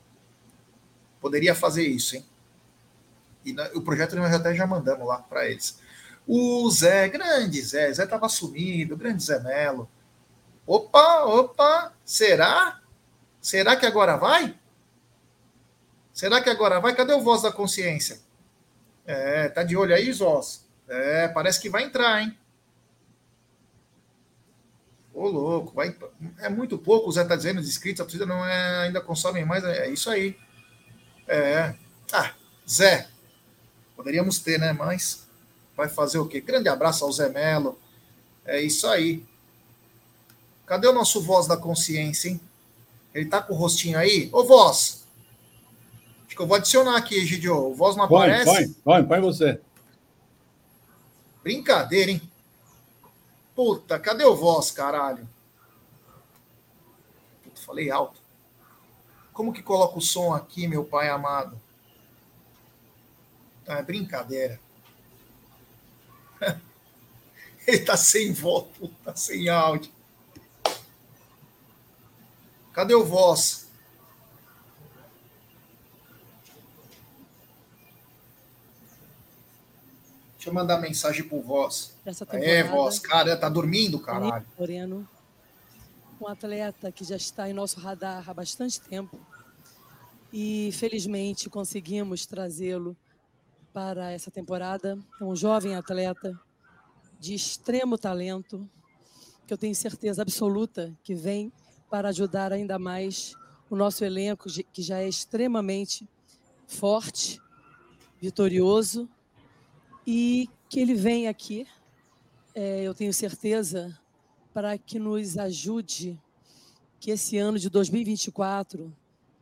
Poderia fazer isso, hein? E o projeto nós até já mandamos lá para eles. O Zé, grande Zé, Zé estava sumido, grande Zé Melo. Opa, opa, será? Será que agora vai? Será que agora vai? Cadê o voz da consciência? É, tá de olho aí, Zós? É, parece que vai entrar, hein? Ô, louco, vai, é muito pouco, o Zé tá dizendo, os inscritos, a torcida não é, ainda consomem mais, é isso aí. É. Ah, Zé, poderíamos ter, né? Mas vai fazer o quê? Grande abraço ao Zé Melo. É isso aí. Cadê o nosso voz da consciência, hein? Ele tá com o rostinho aí? Ô, voz, que eu vou adicionar aqui, Gidio. O voz não põe, aparece. Põe, põe, põe você. Brincadeira, hein? Puta, cadê o voz, caralho? Puta, falei alto. Como que coloca o som aqui, meu pai amado? Ah, é brincadeira. Ele tá sem voz, tá sem áudio. Cadê o voz? Deixa eu mandar mensagem pro Voz. É, Voz, cara, tá dormindo, caralho. Moreno. um atleta que já está em nosso radar há bastante tempo e felizmente conseguimos trazê-lo para essa temporada. É um jovem atleta de extremo talento, que eu tenho certeza absoluta que vem para ajudar ainda mais o nosso elenco, que já é extremamente forte, vitorioso, e que ele vem aqui, é, eu tenho certeza, para que nos ajude que esse ano de 2024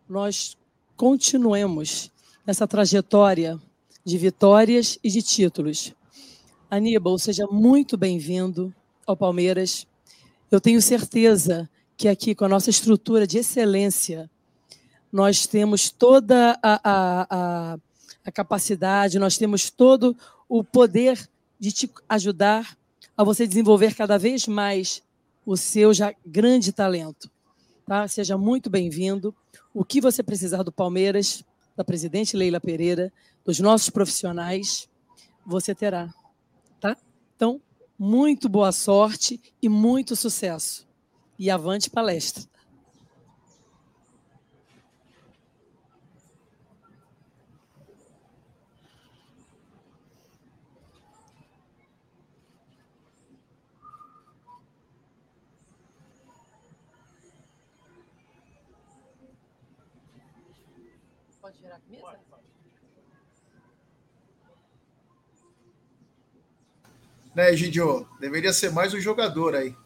nós continuemos essa trajetória de vitórias e de títulos. Aníbal, seja muito bem-vindo ao Palmeiras. Eu tenho certeza que aqui, com a nossa estrutura de excelência, nós temos toda a, a, a, a capacidade, nós temos todo o poder de te ajudar a você desenvolver cada vez mais o seu já grande talento. Tá? Seja muito bem-vindo. O que você precisar do Palmeiras, da presidente Leila Pereira, dos nossos profissionais, você terá. Tá? Então, muito boa sorte e muito sucesso. E avante palestra. Pode virar a mesa? Né, Gidio? Deveria ser mais um jogador aí.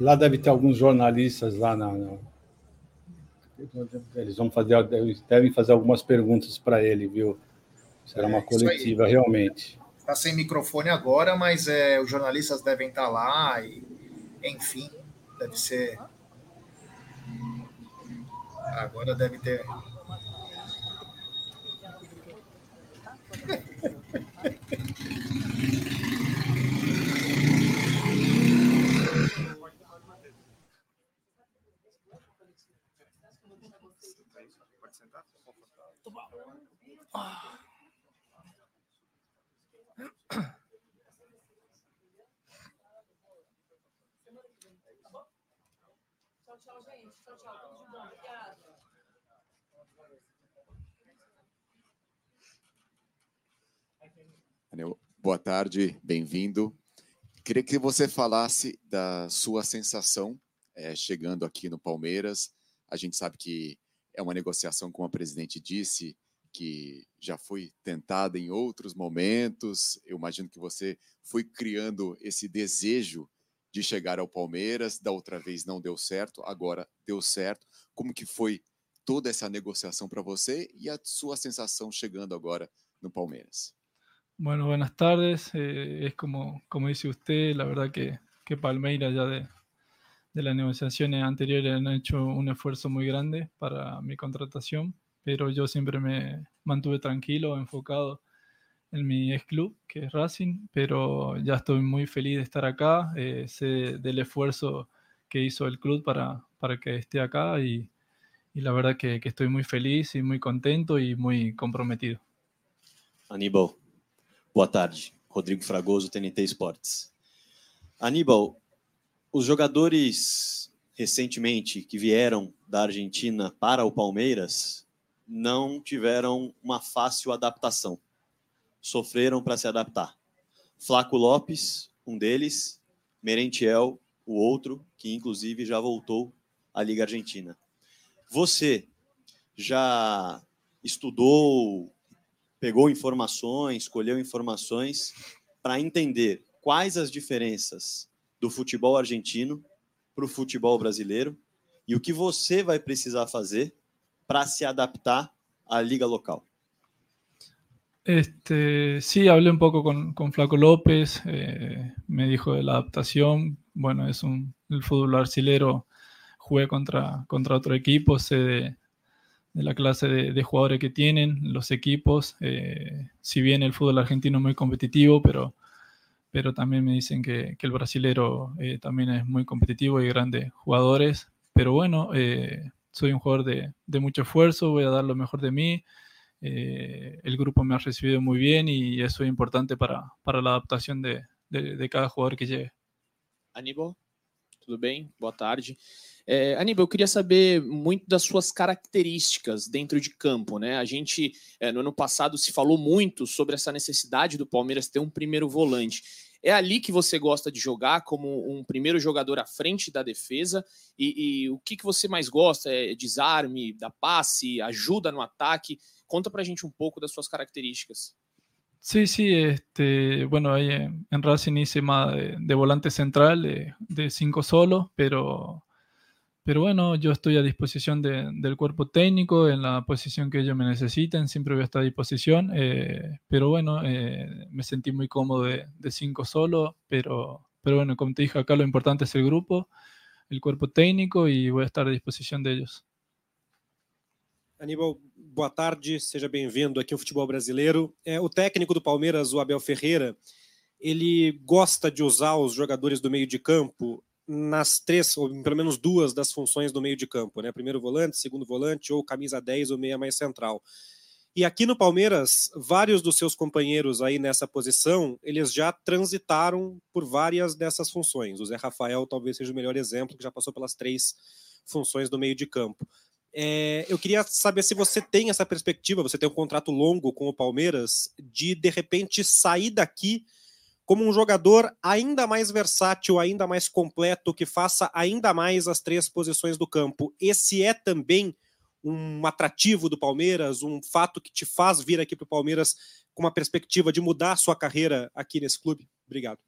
Lá deve ter alguns jornalistas lá na, eles vão fazer, devem fazer algumas perguntas para ele, viu? Será uma é, coletiva, realmente. Está sem microfone agora, mas é, os jornalistas devem estar tá lá e, enfim, deve ser. Agora deve ter. Bom. Obrigada. Boa tarde, bem-vindo. Queria que você falasse da sua sensação é, chegando aqui no Palmeiras. A gente sabe que é uma negociação, como a presidente disse, que já foi tentada em outros momentos. Eu imagino que você foi criando esse desejo de chegar ao Palmeiras, da outra vez não deu certo, agora deu certo. Como que foi toda essa negociação para você e a sua sensación chegando agora no Palmeiras? Bueno, buenas tardes. Eh, es como, como dice usted, la verdad que, que Palmeiras ya de, de las negociaciones anteriores han hecho un esfuerzo muy grande para mi contratación, pero yo siempre me mantuve tranquilo, enfocado en mi ex club, que es Racing, pero ya estoy muy feliz de estar acá, eh, sé del esfuerzo que hizo el club para, para que esté acá y, y la verdad que, estoy muy feliz y muy contento y muy comprometido. Aníbal, boa tarde. Rodrigo Fragoso, TNT Esportes. Aníbal, os jogadores recentemente que vieram da Argentina para o Palmeiras não tiveram uma fácil adaptação sofreram para se adaptar. Flaco Lopes, um deles, Merentiel, o outro, que inclusive já voltou à Liga Argentina. Você já estudou, pegou informações, colheu informações para entender quais as diferenças do futebol argentino para o futebol brasileiro e o que você vai precisar fazer para se adaptar à liga local. Este, sí, hablé un poco con, con Flaco López, eh, me dijo de la adaptación. Bueno, es un el fútbol arcilero, jugué contra, contra otro equipo, sé de, la clase de, jugadores que tienen los equipos. Eh, si bien el fútbol argentino es muy competitivo, pero pero también me dicen que, que el brasilero eh, también es muy competitivo y grandes jugadores. Pero bueno, eh, soy un jugador de, de, mucho esfuerzo, voy a dar lo mejor de mí. Eh, el grupo me ha recibido muy bien y eso es importante para, para la adaptación de, de, de cada jugador que llegue. Aníbal, tudo bem? Boa tarde. É, Aníbal, eu queria saber muito das suas características dentro de campo, né? A gente, é, no ano passado, se falou muito sobre essa necessidade do Palmeiras ter um primeiro volante. É ali que você gosta de jogar como um primeiro jogador à frente da defesa? E, e o que, que você mais gosta? É desarme, da passe, ajuda no ataque? Conta pra gente um pouco das suas características. Sí, sí, este, bueno, ahí en, en Racing hice más de, de volante central, de, de cinco solo, pero Pero bueno, yo estoy a disposición de, del cuerpo técnico en la posición que ellos me necesiten, siempre voy a estar a disposición. Eh, pero bueno, eh, me sentí muy cómodo de, de, cinco solo, pero, pero bueno, como te dije acá, lo importante es el grupo, el cuerpo técnico y voy a estar a disposición de ellos. Aníbal, boa tarde, seja bem-vindo aqui ao Futebol Brasileiro. É, o técnico do Palmeiras, o Abel Ferreira, ele gosta de usar os jogadores do meio de campo nas três, ou pelo menos duas das funções do meio de campo, né? Primeiro volante, segundo volante, ou camisa 10 ou meia mais central. E aqui no Palmeiras, vários dos seus companheiros aí nessa posição, eles já transitaram por várias dessas funções. O Zé Rafael talvez seja o melhor exemplo, que já passou pelas três funções do meio de campo. É, eu queria saber se você tem essa perspectiva, você tem um contrato longo com o Palmeiras, de de repente sair daqui como um jogador ainda mais versátil, ainda mais completo, que faça ainda mais as três posições do campo. Esse é também um atrativo do Palmeiras, um fato que te faz vir aqui para o Palmeiras com uma perspectiva de mudar sua carreira aqui nesse clube? Obrigado.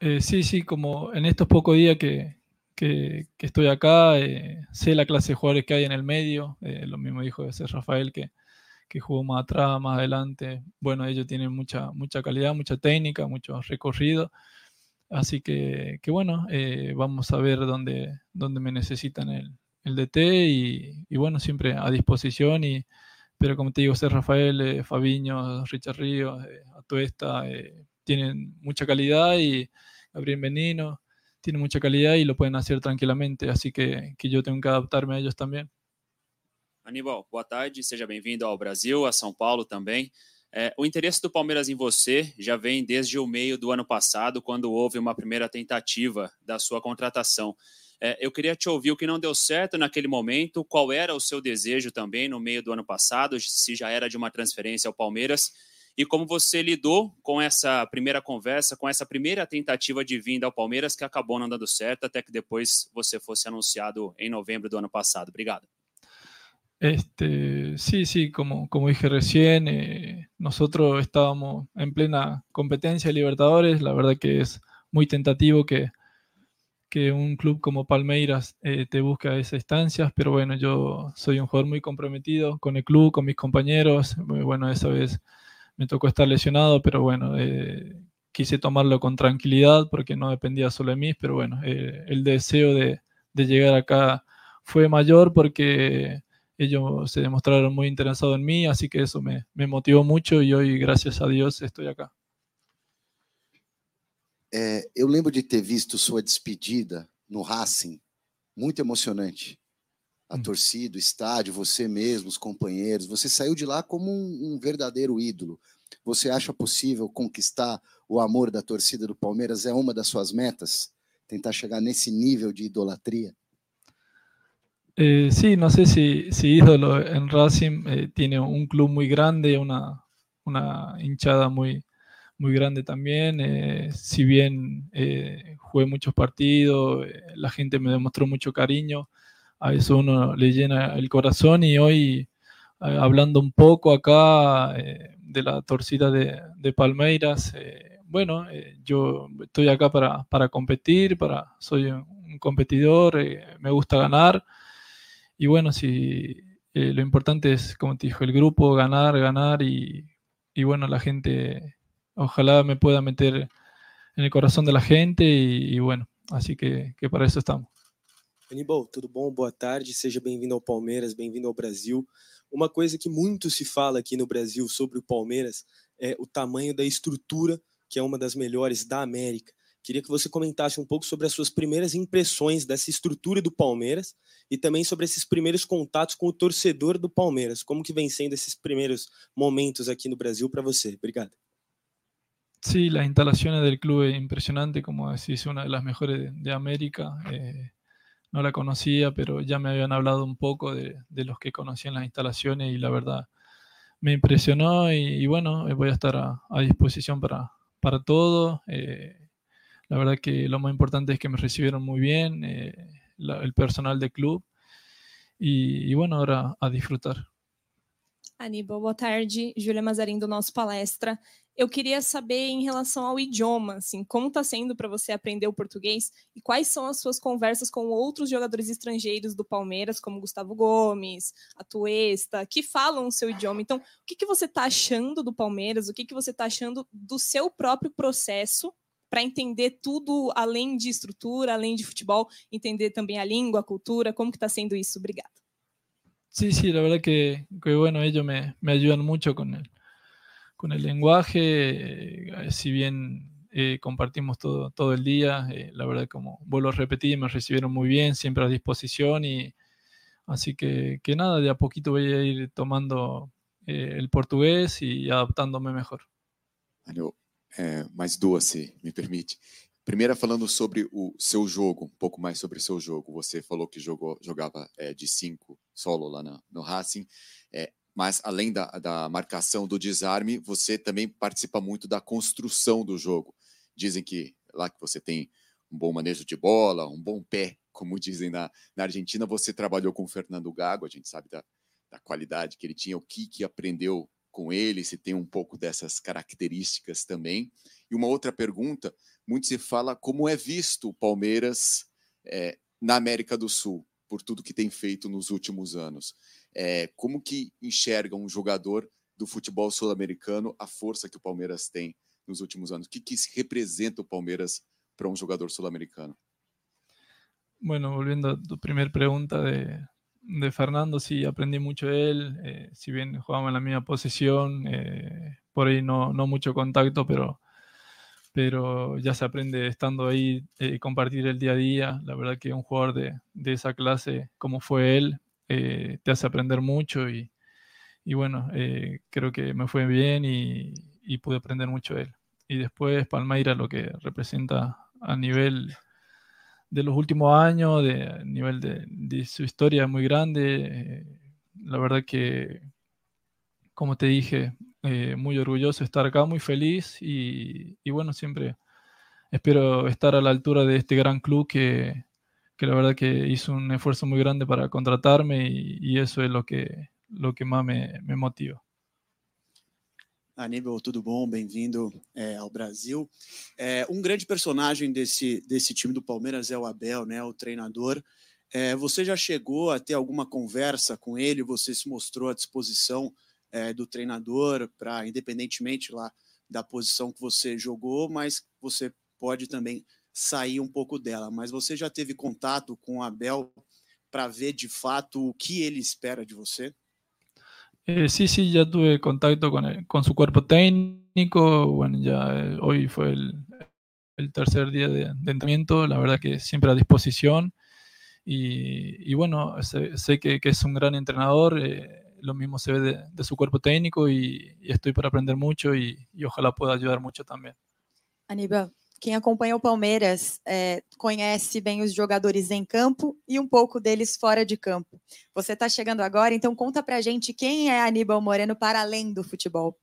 Eh, sí, sí, como en estos pocos días que, que, que estoy acá, eh, sé la clase de jugadores que hay en el medio, eh, lo mismo dijo ese Rafael, que, que jugó más atrás, más adelante. Bueno, ellos tienen mucha, mucha calidad, mucha técnica, mucho recorrido. Así que, que bueno, eh, vamos a ver dónde, dónde me necesitan el, el DT y, bueno, siempre a disposición. Y, pero como te digo, ser Rafael, eh, Fabiño, Richard Ríos, eh, Atuesta, eh, tienen mucha calidad y Gabriel Menino tiene mucha calidad y lo pueden hacer tranquilamente. Así que, que yo tengo que adaptarme a ellos también. Aníbal, boa tarde, seja bem-vindo ao Brasil, a São Paulo também. É, o interesse do Palmeiras em você já vem desde o meio do ano passado, quando houve uma primeira tentativa da sua contratação. É, eu queria te ouvir o que não deu certo naquele momento, qual era o seu desejo também no meio do ano passado, se já era de uma transferência ao Palmeiras, e como você lidou com essa primeira conversa, com essa primeira tentativa de vinda ao Palmeiras, que acabou não dando certo, até que depois você fosse anunciado em novembro do ano passado. Obrigado. Este, sí, sí, como, como dije recién, eh, nosotros estábamos en plena competencia de Libertadores. La verdad que es muy tentativo que, un club como Palmeiras eh, te busque a esas instancias, pero bueno, yo soy un jugador muy comprometido con el club, con mis compañeros. Bueno, esa vez me tocó estar lesionado, pero bueno, eh, quise tomarlo con tranquilidad porque no dependía solo de mí, pero bueno, eh, el deseo de, de llegar acá fue mayor porque ellos se demostraron muy interesados en mí, así que eso me, me motivou muito e hoje, graças a Deus, estou aqui. É, eu lembro de ter visto sua despedida no Racing, muito emocionante. A hum. torcida, o estádio, você mesmo, os companheiros. Você saiu de lá como um, um verdadeiro ídolo. Você acha possível conquistar o amor da torcida do Palmeiras? É uma das suas metas? Tentar chegar nesse nível de idolatria? Eh, sí, no sé si, si ídolo en Racing eh, tiene un club muy grande, una, una hinchada muy, muy grande también. Eh, si bien eh, jugué muchos partidos, la gente me demostró mucho cariño, a eso uno le llena el corazón y hoy hablando un poco acá de la torcida de, de Palmeiras, bueno, yo estoy acá para, para competir, para, soy un competidor, me gusta ganar. Y bueno, si eh, lo importante es, como te dijo, el grupo, ganar, ganar y, y, bueno, la gente, ojalá me pueda meter en el corazón de la gente y, y bueno, así que, que para eso estamos. Aníbal, tudo bom? Boa tarde, seja bem-vindo ao Palmeiras, bem-vindo ao Brasil. Uma coisa que muito se fala aqui no Brasil sobre o Palmeiras é o tamanho da estrutura que é uma das melhores da América. Queria que você comentasse um pouco sobre as suas primeiras impressões dessa estrutura do Palmeiras e também sobre esses primeiros contatos com o torcedor do Palmeiras. Como que vem sendo esses primeiros momentos aqui no Brasil para você? Obrigado. Sí, las instalaciones del club es impresionante, como decís, una de las mejores de, América. Eh, no la conocía, pero ya me habían hablado un poco de, de, los que conocían las instalaciones y la verdad me impresionó y, y bueno, voy a estar a, a disposición para, para todo. Eh, la verdad que lo más importante es que me recibieron muy bien, eh, la, el personal del club. E, e, bueno, ahora a disfrutar. Aníbal, boa tarde. Júlia Mazarim do nosso palestra. Eu queria saber em relação ao idioma, assim, como está sendo para você aprender o português e quais são as suas conversas com outros jogadores estrangeiros do Palmeiras, como Gustavo Gomes, Atuesta, que falam o seu idioma. Então, o que, que você está achando do Palmeiras? O que, que você está achando do seu próprio processo para entender tudo além de estrutura, além de futebol, entender também a língua, a cultura, como que está sendo isso? Obrigada. Sí, sí, la verdad que, que bueno, ellos me, me, ayudan mucho con el, con el lenguaje, eh, si bien eh, compartimos todo, todo el día, eh, la verdad como vuelvo a repetir, me recibieron muy bien, siempre a disposición y así que, que nada, de a poquito voy a ir tomando eh, el portugués y adaptándome mejor. É, mais duas, se me permite. Primeira, falando sobre o seu jogo, um pouco mais sobre o seu jogo. Você falou que jogou, jogava é, de cinco solo lá no, Racing, é, mas além da, da marcação do desarme, você também participa muito da construção do jogo. Dizem que lá que você tem um bom manejo de bola, um bom pé, como dizem na, na Argentina. Você trabalhou com o Fernando Gago, a gente sabe da, da qualidade que ele tinha, o que, que aprendeu com ele, se tem um pouco dessas características também. E uma outra pergunta: muito se fala como é visto o Palmeiras é, na América do Sul, por tudo que tem feito nos últimos anos. É, como que enxerga um jogador do futebol sul-americano a força que o Palmeiras tem nos últimos anos? O que, que representa o Palmeiras para um jogador sul-americano? Bueno, volviendo a tu primeira pergunta de, de Fernando sí aprendí mucho de él, eh, si bien jugábamos en la misma posición, eh, por ahí no, no, mucho contacto, pero, pero ya se aprende estando ahí eh, compartir el día a día. La verdad que un jugador de, de esa clase como fue él te hace aprender mucho y, y bueno, creo que me fue bien y, y, pude aprender mucho de él. Y después Palmeira lo que representa a nivel de los últimos años, de nivel de, de su historia muy grande. Eh, la verdad que, como te dije, eh, muy orgulloso de estar acá, muy feliz y, bueno, siempre espero estar a la altura de este gran club que, que la verdad que hizo un esfuerzo muy grande para contratarme y, y eso es lo que, lo que más me, me motiva. Aníbal, tudo bom? Bem-vindo é, ao Brasil. É, um grande personagem desse, desse time do Palmeiras é o Abel, né, o treinador. É, você já chegou a ter alguma conversa com ele? Você se mostrou à disposição é, do treinador para, independentemente lá da posição que você jogou, mas você pode também sair um pouco dela. Mas você já teve contato com o Abel para ver de fato o que ele espera de você? Eh, sí, sí, ya tuve contacto con, el, con su cuerpo técnico. Bueno, ya eh, hoy fue el, el, tercer día de, entrenamiento. La verdad que siempre a disposición. Y, y bueno, sé, sé que, que, es un gran entrenador. Eh, lo mismo se ve de, de su cuerpo técnico y, y, estoy para aprender mucho y, y ojalá pueda ayudar mucho también. Aníbal, quem acompanha o Palmeiras é, conhece bem os jogadores em campo e um pouco deles fora de campo. Você está chegando agora, então conta pra gente quem é Aníbal Moreno para além do futebol.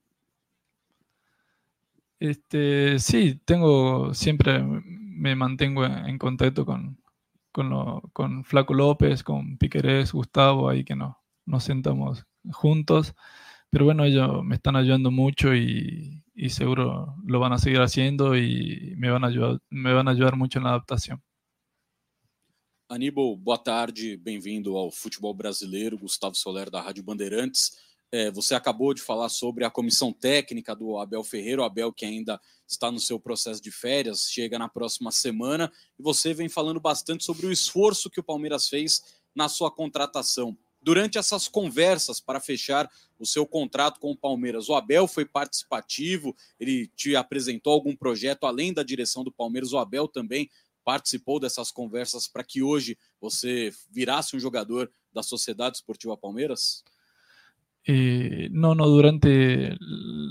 Este, sí, tengo me mantengo en contacto con, con, lo, Flaco López, con Piquerés, Gustavo, ahí que no, nos sentamos juntos. Pero bueno, ellos me están ayudando mucho y, y seguro lo van a seguir haciendo y me van a ayudar, me van a ayudar mucho en la adaptación. Aníbal, boa tarde, bem-vindo ao futebol brasileiro, Gustavo Soler da Rádio Bandeirantes. É, você acabou de falar sobre a comissão técnica do Abel Ferreira, o Abel que ainda está no seu processo de férias, chega na próxima semana, e você vem falando bastante sobre o esforço que o Palmeiras fez na sua contratação. Durante essas conversas para fechar o seu contrato com o Palmeiras. O Abel foi participativo, ele te apresentou algum projeto além da direção do Palmeiras. O Abel também participou dessas conversas para que hoje você virasse um jogador da Sociedade Esportiva Palmeiras? Eh, no, no, durante,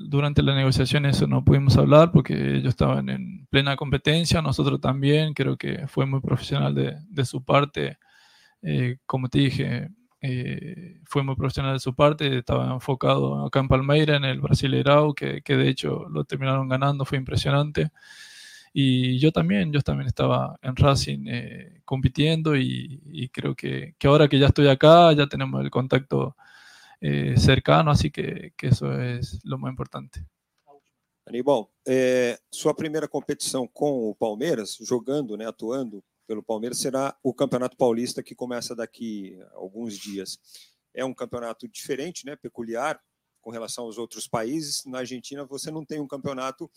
durante la negociación eso no pudimos hablar porque ellos estaban en plena competencia, nosotros también, creo que fue muy profesional de, de su parte, eh, como te dije, eh, fue muy profesional de su parte, estaba enfocado acá en Palmeira, en el Brasileirao, que, que de hecho lo terminaron ganando, fue impresionante. Y yo también, yo también estaba en Racing eh, compitiendo y, y creo que, que, ahora que ya estoy acá, ya tenemos el contacto eh, cercano, así que, que, eso es lo más importante. Aníbal, é, sua primeira competição com o Palmeiras, jogando, né, atuando pelo Palmeiras, será o Campeonato Paulista que começa daqui a alguns dias. É um campeonato diferente, né, peculiar com relação aos outros países. Na Argentina, você não tem um campeonato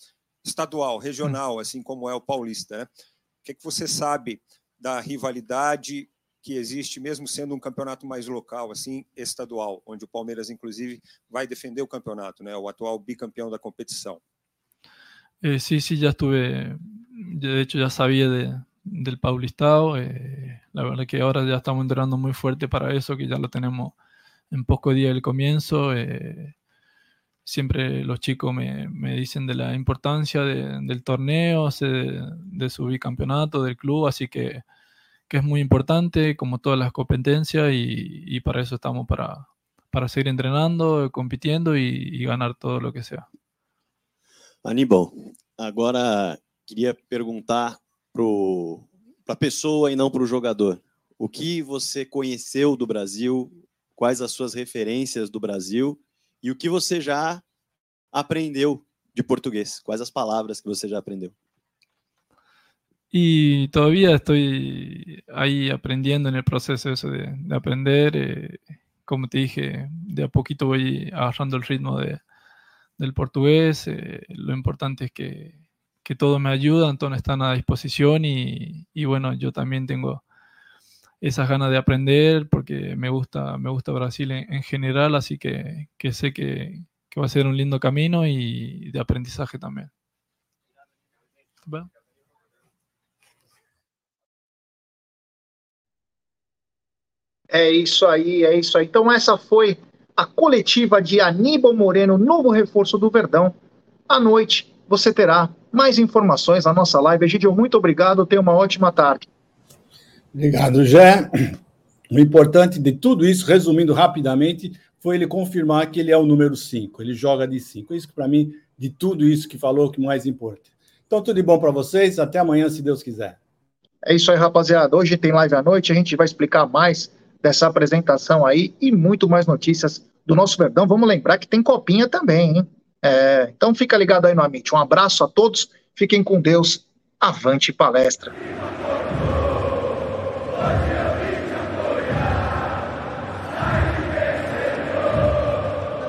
estadual, regional, assim como é o paulista. Né? O que, é que você sabe da rivalidade que existe, mesmo sendo um campeonato mais local, assim, estadual, onde o Palmeiras, inclusive, vai defender o campeonato, né? o atual bicampeão da competição? Eh, sí, sí, ya estuve, de hecho ya sabía de, del Paulistao, eh, la verdad que ahora ya estamos entrenando muy fuerte para eso, que ya lo tenemos en poco día del comienzo. Eh, siempre los chicos me, me, dicen de la importancia de, del torneo, de, su bicampeonato, del club, así que, que, es muy importante, como todas las competencias, y, para eso estamos para, para seguir entrenando, compitiendo y, y ganar todo lo que sea. Aníbal, agora queria perguntar para a pessoa e não para o jogador. O que você conheceu do Brasil? Quais as suas referências do Brasil? E o que você já aprendeu de português? Quais as palavras que você já aprendeu? Y todavía estoy ahí aprendiendo en el proceso eso de, de aprender. Eh, como te dije, de a poquito voy agarrando el ritmo de, del portugués. Eh, lo importante es que, que, todo me ayuda, entonces están a disposición y, y, bueno, yo también tengo esas ganas de aprender porque me gusta, me gusta Brasil en, en general, así que, que sé que, que, va a ser un lindo camino y de aprendizaje también. Bueno. É isso aí, é isso aí. Então, essa foi a coletiva de Aníbal Moreno, novo reforço do Verdão. À noite, você terá mais informações na nossa live. Egidio, muito obrigado. Tenha uma ótima tarde. Obrigado, Jé. O importante de tudo isso, resumindo rapidamente, foi ele confirmar que ele é o número 5. Ele joga de 5. Isso que, para mim, de tudo isso que falou, que mais importa. Então, tudo de bom para vocês. Até amanhã, se Deus quiser. É isso aí, rapaziada. Hoje tem live à noite. A gente vai explicar mais dessa apresentação aí e muito mais notícias do nosso Verdão. Vamos lembrar que tem copinha também, hein? É, então fica ligado aí no Amit. Um abraço a todos, fiquem com Deus, avante palestra.